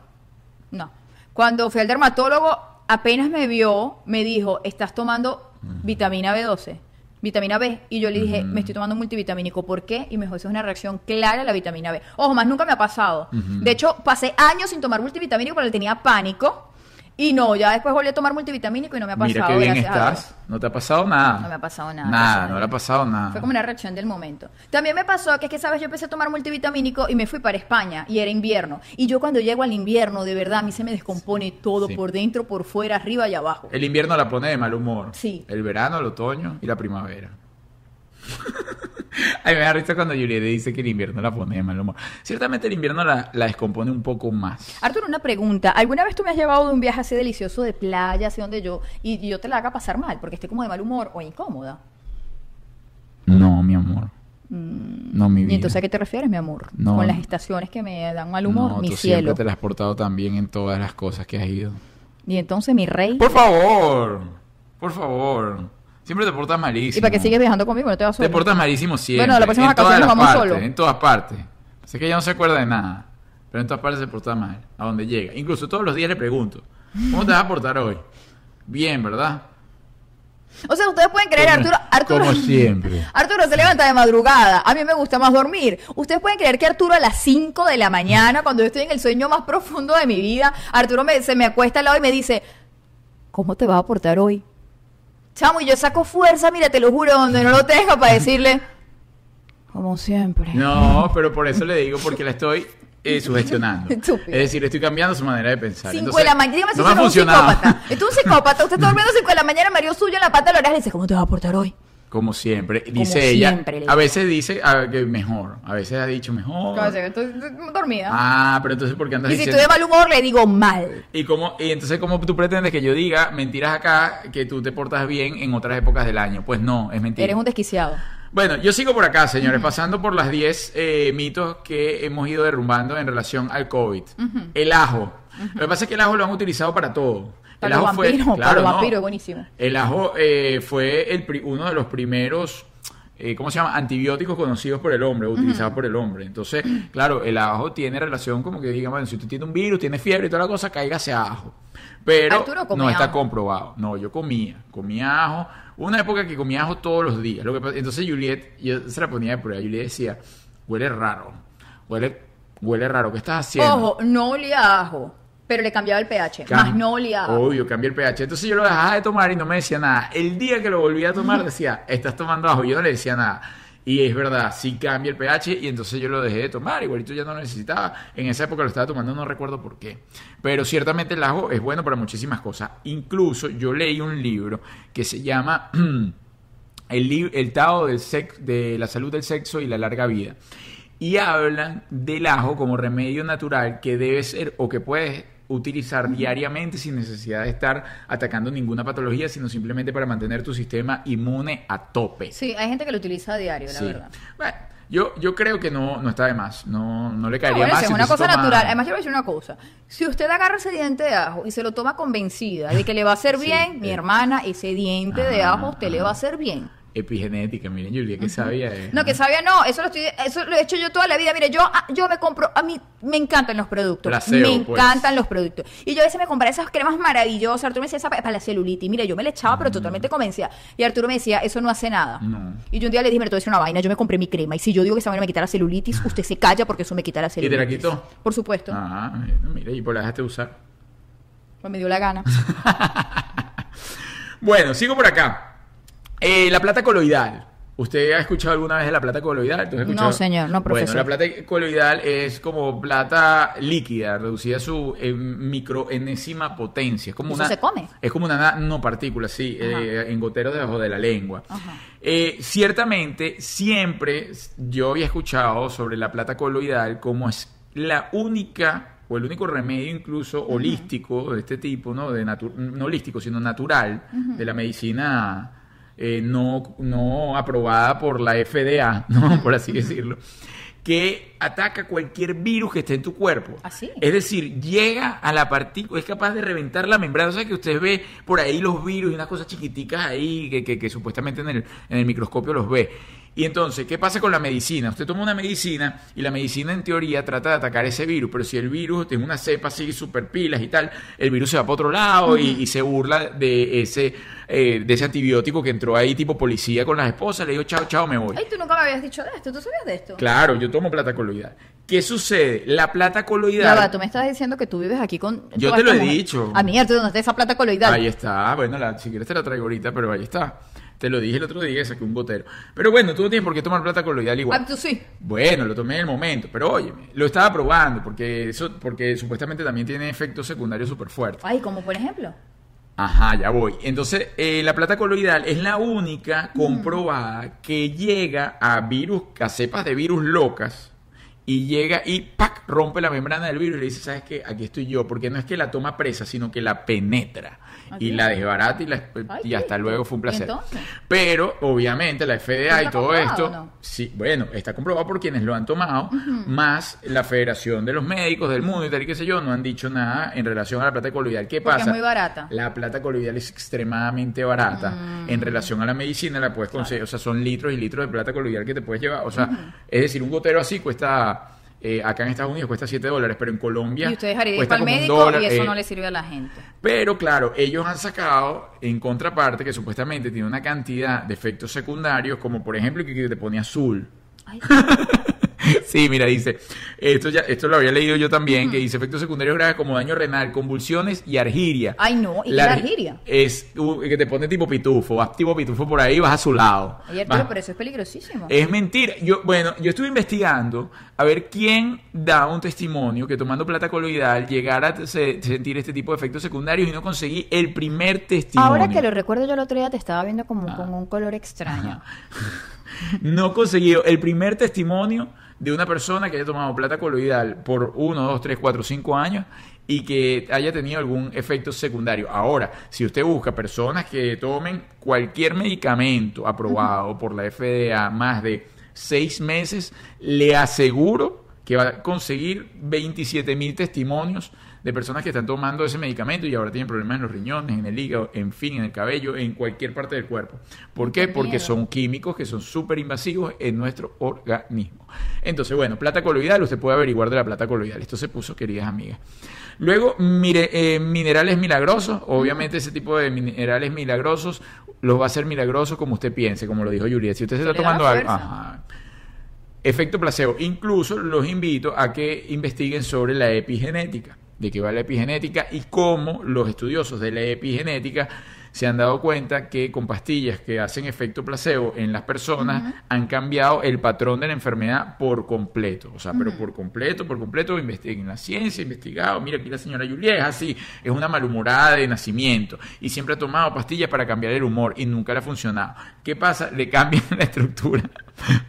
no. Cuando fui al dermatólogo, apenas me vio, me dijo, estás tomando vitamina B12, vitamina B. Y yo le dije, me estoy tomando un multivitamínico, ¿por qué? Y me dijo, eso es una reacción clara a la vitamina B. Ojo, más nunca me ha pasado. De hecho, pasé años sin tomar multivitamínico porque le tenía pánico. Y no, ya después volví a tomar multivitamínico y no me ha pasado. Mira qué bien estás. No te ha pasado nada. No me ha pasado nada. Nada, no le ha pasado nada. Fue como una reacción del momento. También me pasó que es que, ¿sabes? Yo empecé a tomar multivitamínico y me fui para España y era invierno. Y yo cuando llego al invierno, de verdad, a mí se me descompone todo Sí. por dentro, por fuera, arriba y abajo. El invierno la pone de mal humor. Sí. El verano, el otoño y la primavera. Ay, me da risa cuando Julieta dice que el invierno la pone de mal humor. Ciertamente el invierno la, la descompone un poco más. Arturo, una pregunta. ¿Alguna vez tú me has llevado de un viaje así delicioso de playa, así donde yo, y, y yo te la haga pasar mal, porque esté como de mal humor o incómoda? No, mi amor. No, mi vida. Mm. ¿Y entonces a qué te refieres, mi amor? No. Con las estaciones que me dan mal humor, no, mi tú cielo. siempre te la has portado tan bien en todas las cosas que has ido. Y entonces, mi rey. Por favor, por favor. Siempre te portas malísimo. ¿Y para qué sigues viajando conmigo? No te vas Te solo. portas malísimo siempre. Bueno, la próxima las nos vamos partes, solo. En todas partes. Sé que ella no se acuerda de nada. Pero en todas partes se porta mal. A donde llega. Incluso todos los días le pregunto. ¿Cómo te vas a portar hoy? Bien, ¿verdad? O sea, ustedes pueden creer, Como- Arturo, Arturo. como siempre. Arturo se levanta de madrugada. A mí me gusta más dormir. Ustedes pueden creer que Arturo a las 5 de la mañana, cuando yo estoy en el sueño más profundo de mi vida, Arturo me- se me acuesta al lado y me dice, ¿cómo te vas a portar hoy? Chamo, y yo saco fuerza, mira, te lo juro, donde no lo tengo para decirle, como siempre. No, pero por eso le digo, porque la estoy eh, sugestionando. Estúpido. Es decir, estoy cambiando su manera de pensar. 5 Entonces, de la mañana, dígame si no me ha un psicópata. Esto es un psicópata. Usted está durmiendo 5 de la mañana, marido suyo en la pata de la oreja y dice, ¿cómo te vas a portar hoy? Como siempre. Como Dice ella. siempre, a veces dice ah, que mejor. A veces ha dicho mejor. Claro, estoy dormida. Ah, pero entonces, ¿por qué andas y si diciendo? estoy de mal humor, le digo mal. ¿Y, cómo, y entonces, ¿cómo tú pretendes que yo diga mentiras acá que tú te portas bien en otras épocas del año? Pues no, es mentira. Eres un desquiciado. Bueno, yo sigo por acá, señores, pasando por las 10 eh, mitos que hemos ido derrumbando en relación al COVID. El ajo. Lo que pasa es que el ajo lo han utilizado para todo. Para el los ajo fue, vampiros, para claro, los ¿no? vampiros, es buenísimo. El ajo eh, fue el uno de los primeros, eh, ¿cómo se llama? Antibióticos conocidos por el hombre, utilizados por el hombre. Entonces, claro, el ajo tiene relación como que bueno, si usted tiene un virus, tiene fiebre y toda la cosa, cáigase a ajo. Pero no está ajo. comprobado. No, yo comía, comía ajo. Una época que comía ajo todos los días. Lo que pasa- entonces Juliet, yo se la ponía de prueba. Juliet decía, huele raro, huele, huele raro. ¿Qué estás haciendo? Ojo, no olía ajo, pero le cambiaba el pH. Cam- más no olía a ajo. Obvio, cambié el pH. Entonces yo lo dejaba de tomar y no me decía nada. El día que lo volví a tomar decía, estás tomando ajo. Yo no le decía nada. Y es verdad, sí cambia el pH y entonces yo lo dejé de tomar. Igualito ya no lo necesitaba. En esa época lo estaba tomando, no recuerdo por qué. Pero ciertamente el ajo es bueno para muchísimas cosas. Incluso yo leí un libro que se llama El, el Tao del sex- de la salud del sexo y la larga vida. Y hablan del ajo como remedio natural que debe ser o que puedes utilizar diariamente sin necesidad de estar atacando ninguna patología, sino simplemente para mantener tu sistema inmune a tope. Sí, hay gente que lo utiliza a diario, la Sí. verdad. Bueno, yo, yo creo que no, no está de más. No, no le No, caería bueno, más. es si una cosa toma- natural. Además, yo voy a decir una cosa. Si usted agarra ese diente de ajo y se lo toma convencida de que le va a hacer Sí, bien, mi eh. hermana, ese diente de ajo, usted le va a hacer bien. Epigenética, miren, Julia, que sabía. No, que sabía no, eso lo estoy, eso lo he hecho yo toda la vida. Mire, yo, ah, yo me compro, a mí me encantan los productos, Placebo, me pues. encantan los productos. Y yo a veces me compraba esas cremas maravillosas. Arturo me decía esa pa- para la celulitis. Mire, yo me la echaba, pero totalmente convencida. Y Arturo me decía, eso no hace nada. Mm. No. Y yo un día le dije, mira, te voy a decir una vaina, yo me compré mi crema. Y si yo digo que esa vaina me quita la celulitis, usted se calla porque eso me quita la te celulitis. la quitó? Por supuesto. Ah, mira, y por la dejaste usar. Pues me dio la gana. Bueno, sigo por acá. Eh, la plata coloidal. ¿Usted ha escuchado alguna vez de la plata coloidal? ¿Tú has No, señor, no, profesor. Bueno, la plata coloidal es como plata líquida, reducida a su eh, microenésima potencia. Es como ¿Eso una, se come? Es como una nanopartícula, sí, eh, en goteros debajo de la lengua. Eh, ciertamente, siempre yo había escuchado sobre la plata coloidal como es la única o el único remedio incluso holístico de este tipo, ¿no? De no holístico, sino natural, de la medicina eh, no, no aprobada por la FDA, ¿no? Por así decirlo, que ataca cualquier virus que esté en tu cuerpo. ¿Ah? Es decir, llega a la partícula, es capaz de reventar la membrana. O sea, que usted ve por ahí los virus y unas cosas chiquiticas ahí que, que- que supuestamente en el, en el microscopio los ve. Y entonces, ¿qué pasa con la medicina? Usted toma una medicina y la medicina en teoría trata de atacar ese virus, pero si el virus tiene una cepa así super pilas y tal, el virus se va para otro lado y, y se burla de ese, eh, de ese antibiótico que entró ahí tipo policía con las esposas, le digo chao, chao, me voy. Ay, tú nunca me habías dicho de esto. ¿Tú sabías de esto? Claro, yo tomo plata coloidal. ¿Qué sucede? La plata coloidal... va, tú me estás diciendo que tú vives aquí con. Yo te lo he mujer. dicho. A mí, Arturo, ¿dónde está esa plata coloidal? Ahí está, bueno, la, si quieres te la traigo ahorita, pero ahí está. Te lo dije el otro día, saqué un gotero. Pero bueno, tú no tienes por qué tomar plata coloidal igual. Ah, tú sí. Bueno, lo tomé en el momento, pero óyeme, lo estaba probando porque eso, porque supuestamente también tiene efectos secundarios súper fuertes. Ay, como por ejemplo. Ajá, ya voy. Entonces, eh, la plata coloidal es la única comprobada que llega a virus, a cepas de virus locas, y llega y ¡pac! rompe la membrana del virus y le dice, ¿sabes qué? Aquí estoy yo, porque no es que la toma presa, sino que la penetra. Y Así. la desbarata y, la- Ay, y hasta luego fue un placer. Entonces. Pero, obviamente, la FDA y ¿Está todo esto, no? sí, bueno, está comprobado por quienes lo han tomado, más la Federación de los Médicos del Mundo y tal y qué sé yo, no han dicho nada en relación a la plata coloidal. ¿Qué Porque pasa? es muy barata. La plata coloidal es extremadamente barata Mm. en relación a la medicina, la puedes conseguir, o sea, son litros y litros de plata coloidal que te puedes llevar, o sea, es decir, un gotero así cuesta, eh, acá en Estados Unidos cuesta 7 dólares, pero en Colombia Y usted dejaría cuesta para el como un médico dólar, y eso eh, no le sirve a la gente. pero claro, ellos han sacado en contraparte que supuestamente tiene una cantidad de efectos secundarios, como por ejemplo que te pone azul. Ay, Sí, mira, dice, esto ya, esto lo había leído yo también, que dice efectos secundarios graves como daño renal, convulsiones y argiria. Ay, no, ¿y la argiria? Es uh, que te pone tipo pitufo, vas tipo pitufo por ahí, vas a su lado. Ay, Arturo, Vas- pero eso es peligrosísimo. es mentira. Yo, bueno, yo estuve investigando a ver quién da un testimonio que tomando plata coloidal llegara a se- sentir este tipo de efectos secundarios y no conseguí el primer testimonio. Ahora que lo recuerdo, yo el otro día te estaba viendo como Ah. con un color extraño. No conseguí el primer testimonio de una persona que haya tomado plata coloidal por uno, dos, tres, cuatro, cinco años y que haya tenido algún efecto secundario. Ahora, si usted busca personas que tomen cualquier medicamento aprobado por la FDA más de seis meses, le aseguro que va a conseguir 27 mil testimonios de personas que están tomando ese medicamento y ahora tienen problemas en los riñones, en el hígado, en fin, en el cabello, en cualquier parte del cuerpo. ¿Por qué? Porque son químicos que son súper invasivos en nuestro organismo. Entonces, bueno, plata coloidal, usted puede averiguar de la plata coloidal. Esto se puso, queridas amigas. Luego, mire, eh, minerales milagrosos. Obviamente, ese tipo de minerales milagrosos los va a hacer milagrosos como usted piense, como lo dijo Juliet. Si usted se está tomando algo. Ajá. Efecto placebo. Incluso los invito a que investiguen sobre la epigenética, de qué va la epigenética y cómo los estudiosos de la epigenética se han dado cuenta que con pastillas que hacen efecto placebo en las personas han cambiado el patrón de la enfermedad por completo. O sea, pero por completo, por completo, investiguen la ciencia, investigado. Mira, aquí la señora Julia es así, es una malhumorada de nacimiento y siempre ha tomado pastillas para cambiar el humor y nunca le ha funcionado. ¿Qué pasa? Le cambian la estructura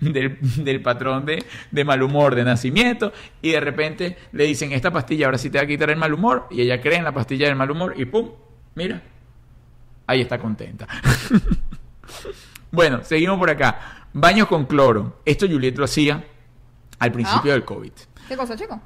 del, del patrón de, de mal humor de nacimiento y de repente le dicen, esta pastilla ahora sí te va a quitar el mal humor y ella cree en la pastilla del mal humor y ¡pum! Mira, ahí está contenta. bueno, seguimos por acá. Baños con cloro. Esto Juliet lo hacía al principio ¿Ah? del COVID. ¿Qué cosa, chico?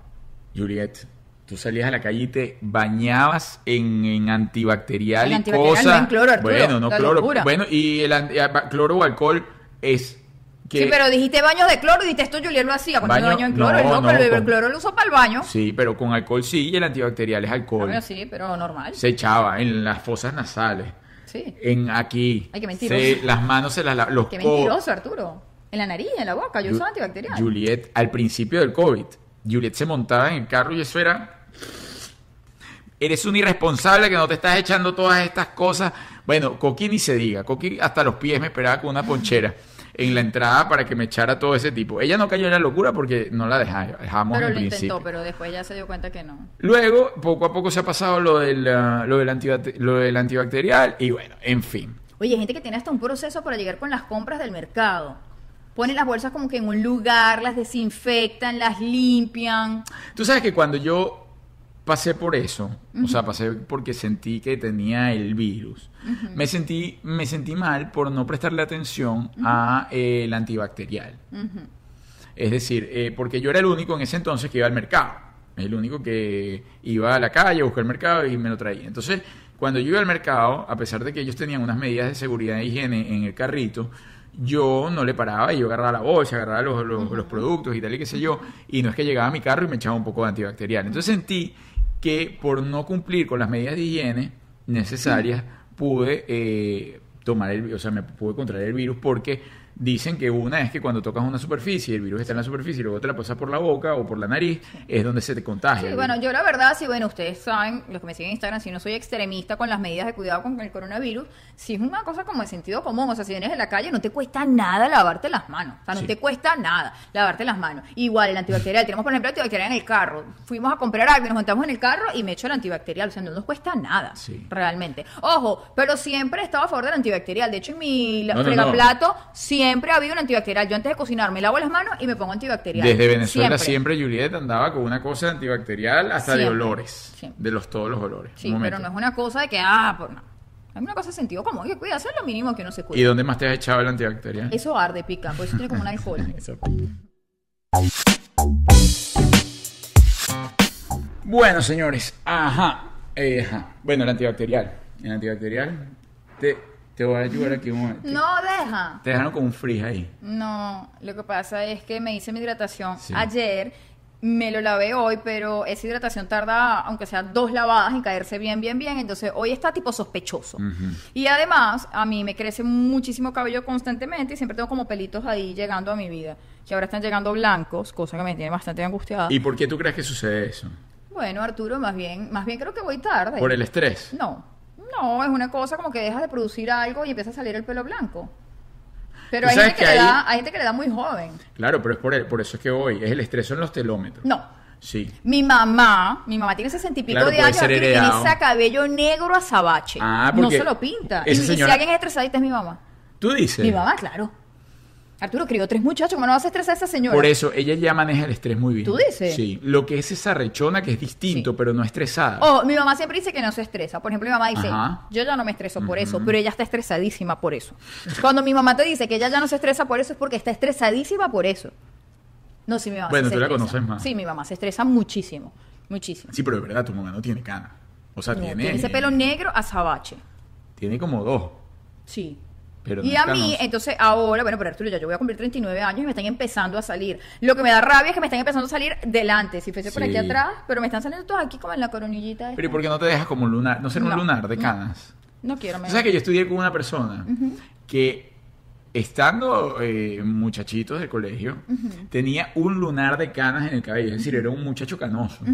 Juliet, Tú salías a la calle y te bañabas en, en antibacterial El y antibacterial cosas. no en cloro, Arturo, bueno, no cloro. locura. Bueno, y el eh, cloro o alcohol es que Sí, pero dijiste baños de cloro y dijiste esto Julián lo hacía cuando Baño- baño en cloro. no, no, no, pero el con- cloro lo usó para el baño. Sí, pero con alcohol sí y el antibacterial es alcohol. Bueno, sí, pero normal. Se echaba en las fosas nasales. Sí. En aquí. Ay, qué mentiroso. Se- las manos se las la- los Qué mentiroso, Arturo. En la nariz, en la boca, yo Ju- usaba antibacterial. Juliet, al principio del COVID, Juliet se montaba en el carro y eso era. Eres un irresponsable que no te estás echando todas estas cosas. Bueno, Coqui ni se diga. Coqui hasta los pies me esperaba con una ponchera en la entrada para que me echara todo ese tipo. Ella no cayó en la locura porque no la dejamos pero lo principio. intentó, pero después ya se dio cuenta que no. Luego, poco a poco se ha pasado lo del, ah, lo del, lo del antibacterial y bueno, en fin. Oye, hay gente que tiene hasta un proceso para llegar con las compras del mercado. Ponen las bolsas como que en un lugar, las desinfectan, las limpian. Tú sabes que cuando yo pasé por eso, o sea, pasé porque sentí que tenía el virus, me sentí me sentí mal por no prestarle atención a eh, el antibacterial. Es decir, eh, porque yo era el único en ese entonces que iba al mercado. El único que iba a la calle a buscar el mercado y me lo traía. Entonces, cuando yo iba al mercado, a pesar de que ellos tenían unas medidas de seguridad e higiene en el carrito, yo no le paraba y yo agarraba la bolsa, agarraba los, los- los productos y tal y qué sé yo. Y no es que llegaba a mi carro y me echaba un poco de antibacterial. Entonces sentí que por no cumplir con las medidas de higiene necesarias, pude eh, tomar el, o sea, me pude contraer el virus porque dicen que una es que cuando tocas una superficie, el virus está en la superficie y luego te la pasas por la boca o por la nariz, es donde se te contagia. Sí, el bueno, yo la verdad, sí, bueno, ustedes saben, los que me siguen en Instagram, si no soy extremista con las medidas de cuidado con el coronavirus, si es una cosa como de sentido común, o sea, si vienes de la calle no te cuesta nada lavarte las manos, o sea, no Sí. te cuesta nada lavarte las manos. Igual el antibacterial, tenemos por ejemplo antibacterial en el carro, fuimos a comprar algo, nos montamos en el carro y me echo el antibacterial, o sea, no nos cuesta nada, Sí. realmente. Ojo, pero siempre he estado a favor del antibacterial, de hecho en mi No, no, fregaplato siempre ha habido un antibacterial, yo antes de cocinar me lavo las manos y me pongo antibacterial. Desde Venezuela siempre. Juliet andaba con una cosa antibacterial hasta de Siempre. olores, Siempre. de los todos los olores. Sí, pero no es una cosa de que, ah, por no. Es una cosa de sentido común, que cuidarse es lo mínimo que uno se ¿Y cuida. dónde más te has echado el antibacterial? Eso arde, pica, por eso tiene como un alcohol. Bueno, señores, ajá, eh, ajá. Bueno, el antibacterial. El antibacterial, te, te voy a ayudar aquí un momento. No, deja. Te dejaron con un frizz ahí. No, lo que pasa es que me hice mi hidratación Sí. ayer, me lo lavé hoy, pero esa hidratación tarda, aunque sea dos lavadas, en caerse bien, bien, bien. Entonces hoy está tipo sospechoso. Y además, a mí me crece muchísimo cabello constantemente y siempre tengo como pelitos ahí llegando a mi vida. Que ahora están llegando blancos, cosa que me tiene bastante angustiada. ¿Y por qué tú crees que sucede eso? Bueno, Arturo, más bien, más bien creo que voy tarde. ¿Por el estrés? No, no, es una cosa como que dejas de producir algo y empieza a salir el pelo blanco. Pero hay gente, que que le ahí- da, hay gente que le da muy joven. Claro, pero es por, el- por eso es que hoy, es el estrés, son los telómetros. No. Sí. Mi mamá, mi mamá tiene sesenta y pico Claro, de años ese cabello negro azabache. Ah, no se lo pinta. Y, y si alguien es estresadita es mi mamá. ¿Tú dices? Mi mamá, claro. Arturo crió tres muchachos, ¿cómo no vas a estresar a esa señora? Por eso, ella ya maneja el estrés muy bien. ¿Tú dices? Sí. Lo que es esa rechona que es distinto, Sí. pero no estresada. Oh, mi mamá siempre dice que no se estresa. Por ejemplo, mi mamá dice, Ajá. yo ya no me estreso por eso, pero ella está estresadísima por eso. Cuando mi mamá te dice que ella ya no se estresa por eso, es porque está estresadísima por eso. No, sí, mi mamá Bueno, se tú la estresa. conoces más. Sí, mi mamá se estresa muchísimo, muchísimo. Sí, pero de verdad, tu mamá no tiene cana. O sea, No, tiene... tiene ese pelo negro azabache. Tiene como dos. Sí. Pero y no a mí, entonces ahora, bueno, pero Arturo, ya yo voy a cumplir 39 años y me están empezando a salir. Lo que me da rabia es que me están empezando a salir delante, si fuese por Sí. aquí atrás, pero me están saliendo todos aquí como en la coronillita. esta. Pero ¿y por qué no te dejas como un lunar? No ser un No, lunar de no. canas. No quiero, me ¿Tú sabes que yo estudié con una persona que, estando eh, muchachitos del colegio, tenía un lunar de canas en el cabello? Es decir, era un muchacho canoso.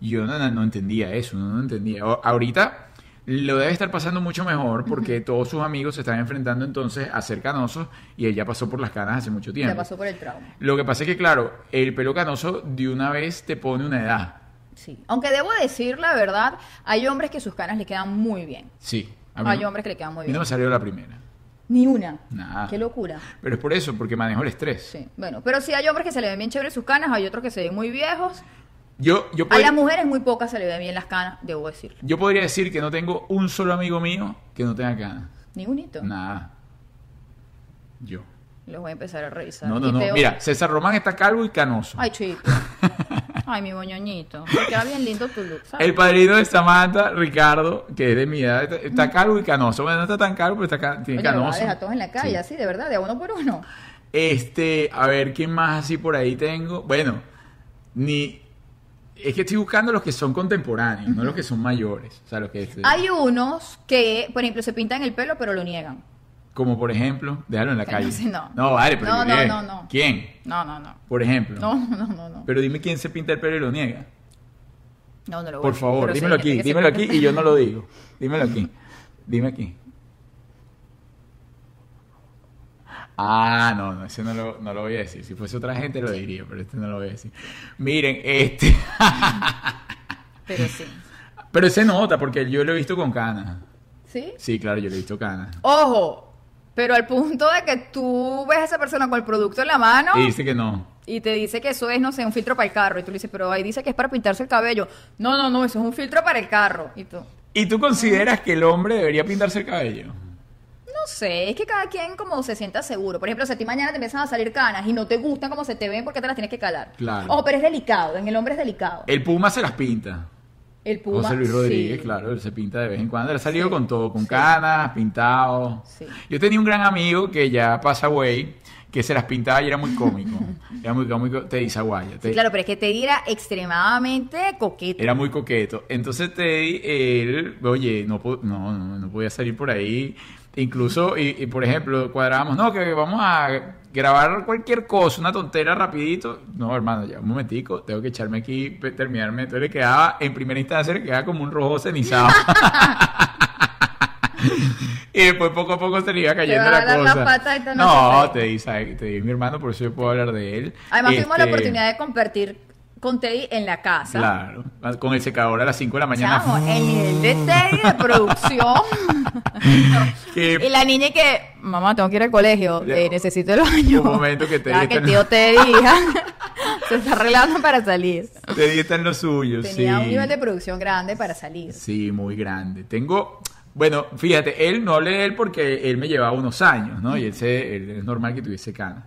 Y yo no, no- no entendía eso, no, no entendía. O- ahorita lo debe estar pasando mucho mejor porque todos sus amigos se están enfrentando entonces a ser canosos y él ya pasó por las canas hace mucho tiempo. Ya pasó por el trauma. Lo que pasa es que, claro, el pelo canoso de una vez te pone una edad. Sí. Aunque debo decir la verdad, hay hombres que sus canas le quedan muy bien. Sí. A mí Hay no- hombres que le quedan muy mí no bien. me salió la primera. Ni una. Nada. Qué locura. Pero es por eso, porque manejo el estrés. Sí. Bueno, pero sí hay hombres que se le ven bien chéveres sus canas, hay otros que se ven muy viejos. Yo, yo, A las mujeres muy pocas se le ven bien las canas, debo decir. yo podría decir que no tengo un solo amigo mío que no tenga canas. Ni unito. Nada. Yo. Los voy a empar a revisar. No, no, no. Mira, César Román está calvo y canoso. Ay, chico. Ay, mi boñoñito. Te queda bien lindo tu look, ¿sabes? El padrino de Samantha, Ricardo, que es de mi edad, está, está calvo y canoso. Bueno, no está tan calvo, pero está tiene Oye, a canoso. dejar todos en la calle, Sí. así, de verdad, de a uno por uno. Este, a ver, ¿quién más así por ahí tengo? Bueno, ni... Es que estoy buscando los que son contemporáneos, no los que son mayores. O sea, los que... Hay unos que, por ejemplo, se pintan el pelo, pero lo niegan. Como por ejemplo, déjalo en la Pero calle. sí, no. No, vale, pero No, no, no, no. ¿Quién? No, no, no. Por ejemplo. No, no, no, no. Pero dime quién se pinta el pelo y lo niega. No, no lo voy a Por favor, dímelo aquí, dímelo aquí y yo no lo digo. Dímelo aquí. Dime aquí. Ah, no, no, ese no lo, no lo voy a decir. Si fuese otra gente lo diría, pero este no lo voy a decir. Miren, este... Pero sí. pero se nota porque yo lo he visto con canas. ¿Sí? Sí, claro, yo lo he visto canas. Ojo, pero al punto de que tú ves a esa persona con el producto en la mano Y dice que no. y te dice que eso es, no sé, un filtro para el carro. Y tú le dices, pero ahí dice que es para pintarse el cabello. No, no, no, eso es un filtro para el carro. Y tú, ¿Y tú consideras que el hombre debería pintarse el cabello? No sé, es que cada quien como se sienta seguro. Por ejemplo, si a ti mañana te empiezan a salir canas y no te gustan como se te ven, porque te las tienes que calar? Claro. Ojo, pero es delicado, en el hombre es delicado. El Puma se las pinta. El puma. José Luis Rodríguez, sí. claro, él se pinta de vez en cuando. Él ha salido Sí. con todo, con Sí. canas, pintado. Sí. Yo tenía un gran amigo que ya pasa away, que se las pintaba y era muy cómico. era muy cómico, Teddy Zaguaya. Teddy- claro, pero es que Teddy era extremadamente coqueto. Era muy coqueto. Entonces Teddy, él, oye, no, no, no podía salir por ahí. Incluso, y, y, por ejemplo, cuadrábamos, no, que vamos a grabar cualquier cosa, una tontera rapidito. No, hermano, ya un momentico, tengo que echarme aquí, terminarme. Entonces le quedaba, en primera instancia, le quedaba como un rojo cenizado. y después poco a poco se le iba cayendo va la a dar la cosa. esta no, noche, Teddy, sabe- Teddy es mi hermano, por eso yo puedo hablar de él. Además, tuvimos la Este, oportunidad de compartir con Teddy en la casa. Claro, con el secador a las 5 de la mañana. Chamo, el nivel de Teddy de producción. y la niña que, mamá, tengo que ir al colegio, eh, necesito el baño. Un momento que Teddy Ya que el tío Teddy, hija, se está arreglando para salir. Teddy está en lo suyo, Tenía sí. un nivel de producción grande para salir. Sí, muy grande. Tengo, bueno, fíjate, él no hablé de él porque él me llevaba unos años, ¿no? Y él, se, él es normal que tuviese cana.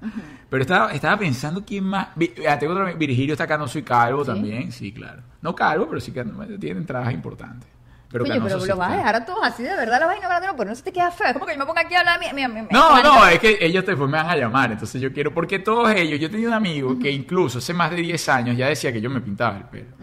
Pero estaba, estaba pensando quién más. Ah, tengo otro, Virgilio está canoso y calvo ¿Sí? también, sí, claro. No calvo, pero sí que tiene entradas importantes. Pero Oye, pero lo vas a dejar a todos así, de verdad, lo vas a ignorar, no, pero no se te queda feo. Es como que yo me ponga aquí a hablar, mi, mi, mi- No, no, es que ellos después me van a llamar, entonces yo quiero, porque todos ellos, yo tenía un amigo que incluso hace más de 10 años ya decía que yo me pintaba el pelo.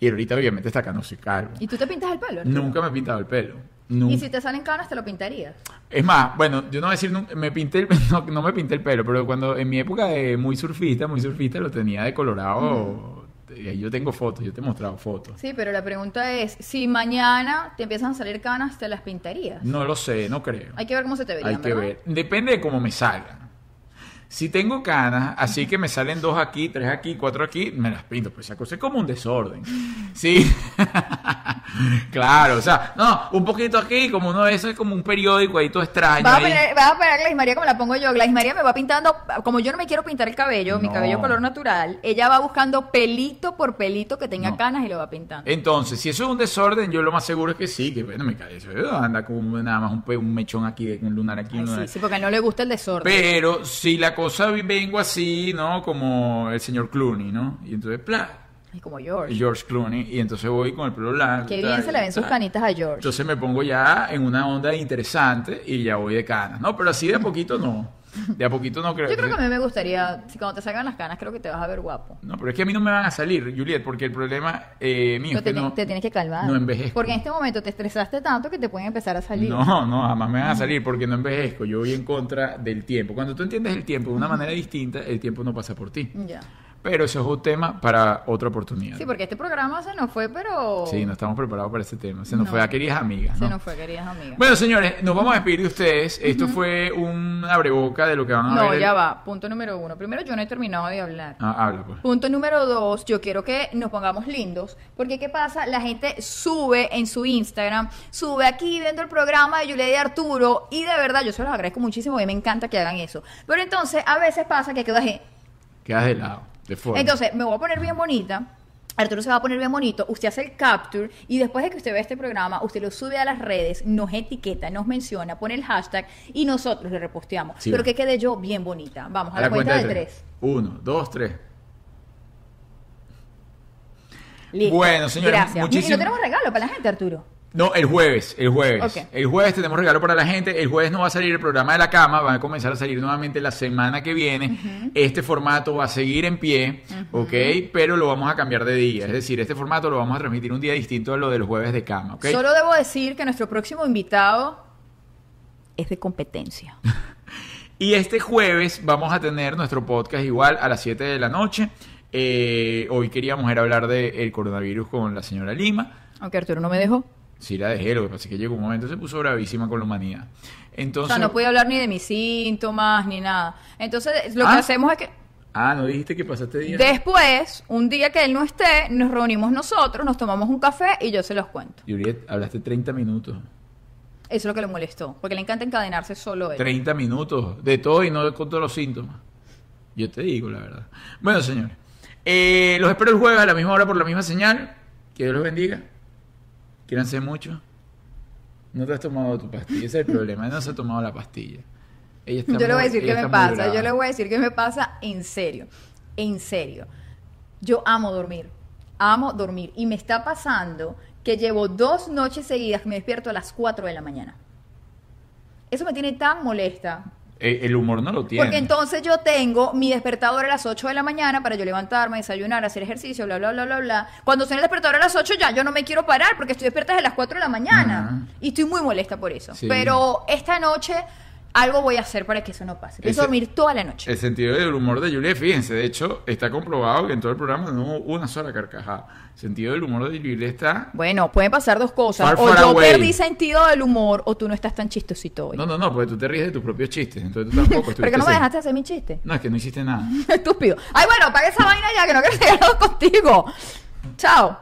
Y ahorita obviamente está canoso y calvo. ¿Y tú te pintas el pelo? Arturo? Nunca me he pintado el pelo. Y si te salen canas, te lo pintarías. Es más, bueno, yo no voy a decir, nunca- me pinté el, no, no me pinté el pelo, pero cuando en mi época de muy surfista, muy surfista, lo tenía de colorado. Y ahí yo tengo fotos, yo te he mostrado fotos. Sí, pero la pregunta es, si mañana te empiezan a salir canas, ¿te las pintarías? No lo sé, no creo. Hay que ver cómo se te verían, Hay que ¿verdad? ver. Depende de cómo me salgan. Si tengo canas, así que me salen dos aquí, tres aquí, cuatro aquí, me las pinto. Pues esa cosa es como un desorden. Sí. claro, o sea, no, un poquito aquí, como uno, eso es como un periódico ahí todo extraño. Vas a, poner, vas a poner a Gladys María como la pongo yo. Gladys María me va pintando, como yo no me quiero pintar el cabello, mi cabello color natural, ella va buscando pelito por pelito que tenga No. canas y lo va pintando. Entonces, si eso es un desorden, yo lo más seguro es que sí, que bueno, me cae eso. eh, Anda como nada más un, un mechón aquí, un lunar aquí, un Ay, lunar sí, sí, porque no le gusta el desorden. Pero si la cosa vengo así, ¿no? Como el señor Clooney, ¿no? Y entonces, bla, Ay, como George. George Clooney, y entonces voy con el pelo blanco. Qué y bien tal, se le ven sus canitas a George. Entonces me pongo ya en una onda interesante y ya voy de canas, ¿no? Pero así de a poquito no. De a poquito no creo. Yo creo que a mí me gustaría, si cuando te salgan las canas, creo que te vas a ver guapo. No, pero es que a mí no me van a salir, Juliet, porque el problema eh, mío Pero es que te, no, te tienes que calmar. no envejezco. Porque en este momento te estresaste tanto que te pueden empezar a salir. No, no, jamás me van a salir porque no envejezco. Yo voy en contra del tiempo. Cuando tú entiendes el tiempo de una manera distinta, el tiempo no pasa por ti. Ya. Pero eso es un tema para otra oportunidad. Sí, porque este programa se nos fue, pero... Sí, no estamos preparados para ese tema. Se nos No. fue a queridas amigas. Se ¿no? nos fue, queridas amigas. Bueno, señores, nos vamos a despedir de ustedes. Esto fue un abreboca de lo que van a no, ver. ya va. Punto número uno. Primero, yo no he terminado de hablar. Ah, habla, pues. Punto número dos, yo quiero que nos pongamos lindos, porque ¿qué pasa? La gente sube en su Instagram, sube aquí viendo el programa de Julia y Arturo, y de verdad yo se los agradezco muchísimo y me encanta que hagan eso. Pero entonces a veces pasa que quedas Quedas de lado, de. Entonces me voy a poner bien bonita. Arturo se va a poner bien bonito, usted hace el capture y después de que usted ve este programa, usted lo sube a las redes, nos etiqueta, nos menciona, pone el hashtag y nosotros le reposteamos. Sí, Pero va. que quede yo bien bonita. Vamos, a, la, cuenta, de tres. Uno, dos, tres. Listo. Bueno, señores, Gracias. muchísimo- Y no tenemos regalo para la gente, Arturo. No, el jueves, el jueves. El jueves tenemos regalo para la gente. El jueves no va a salir el programa de la cama, va a comenzar a salir nuevamente la semana que viene. Este formato va a seguir en pie, ¿ok? Pero lo vamos a cambiar de día. Es decir, este formato lo vamos a transmitir un día distinto a lo de los jueves de cama, ¿ok? Solo debo decir que nuestro próximo invitado es de competencia. Y este jueves vamos a tener nuestro podcast igual a las 7 de la noche. Eh, hoy queríamos era hablar del coronavirus con la señora Lima. Aunque Arturo no me dejó. Sí la dejé, lo que pasa es que llegó un momento se puso bravísima con la humanidad. O Entonces... sea, no pude hablar ni de mis síntomas ni nada. Entonces, lo que Ah. hacemos es que Ah, ¿no dijiste que pasaste día? después, un día que él no esté, nos reunimos nosotros, nos tomamos un café y yo se los cuento. Juliet, hablaste 30 minutos. Eso es lo que le molestó, porque le encanta encadenarse solo él. 30 minutos de todo y no con todos los síntomas. Yo te digo la verdad. Bueno, señores. eh, los espero el jueves a la misma hora por la misma señal. Que Dios los bendiga. Quírense mucho. No te has tomado tu pastilla. Ese es el problema. No se ha tomado la pastilla. Ella está Yo le voy a decir qué me pasa. brava. Yo le voy a decir qué me pasa en serio. En serio. Yo amo dormir. Amo dormir. Y me está pasando que llevo dos noches seguidas que me despierto a las 4 de la mañana. Eso me tiene tan molesta. Eh, el humor no lo tiene. Porque entonces yo tengo mi despertador a las 8 de la mañana para yo levantarme, desayunar, hacer ejercicio, bla, bla, bla, bla, bla. Cuando suena el despertador a las 8 ya yo no me quiero parar porque estoy despierta desde las 4 de la mañana. Y estoy muy molesta por eso. Sí. Pero esta noche algo voy a hacer para que eso no pase. Pienso dormir toda la noche. El sentido del humor de Juliet, fíjense, de hecho, está comprobado que en todo el programa no hubo una sola carcajada. El sentido del humor de Juliet está Bueno, pueden pasar dos cosas. Far, o far yo away. perdí sentido del humor o tú no estás tan chistosito hoy. No, no, no, porque tú te ríes de tus propios chistes, entonces tú tampoco ¿Por qué no me dejaste hacer mi chiste? No, es que no hiciste nada. Estúpido. Ay, bueno, apaga esa vaina ya que no quiero seguir contigo. Chao.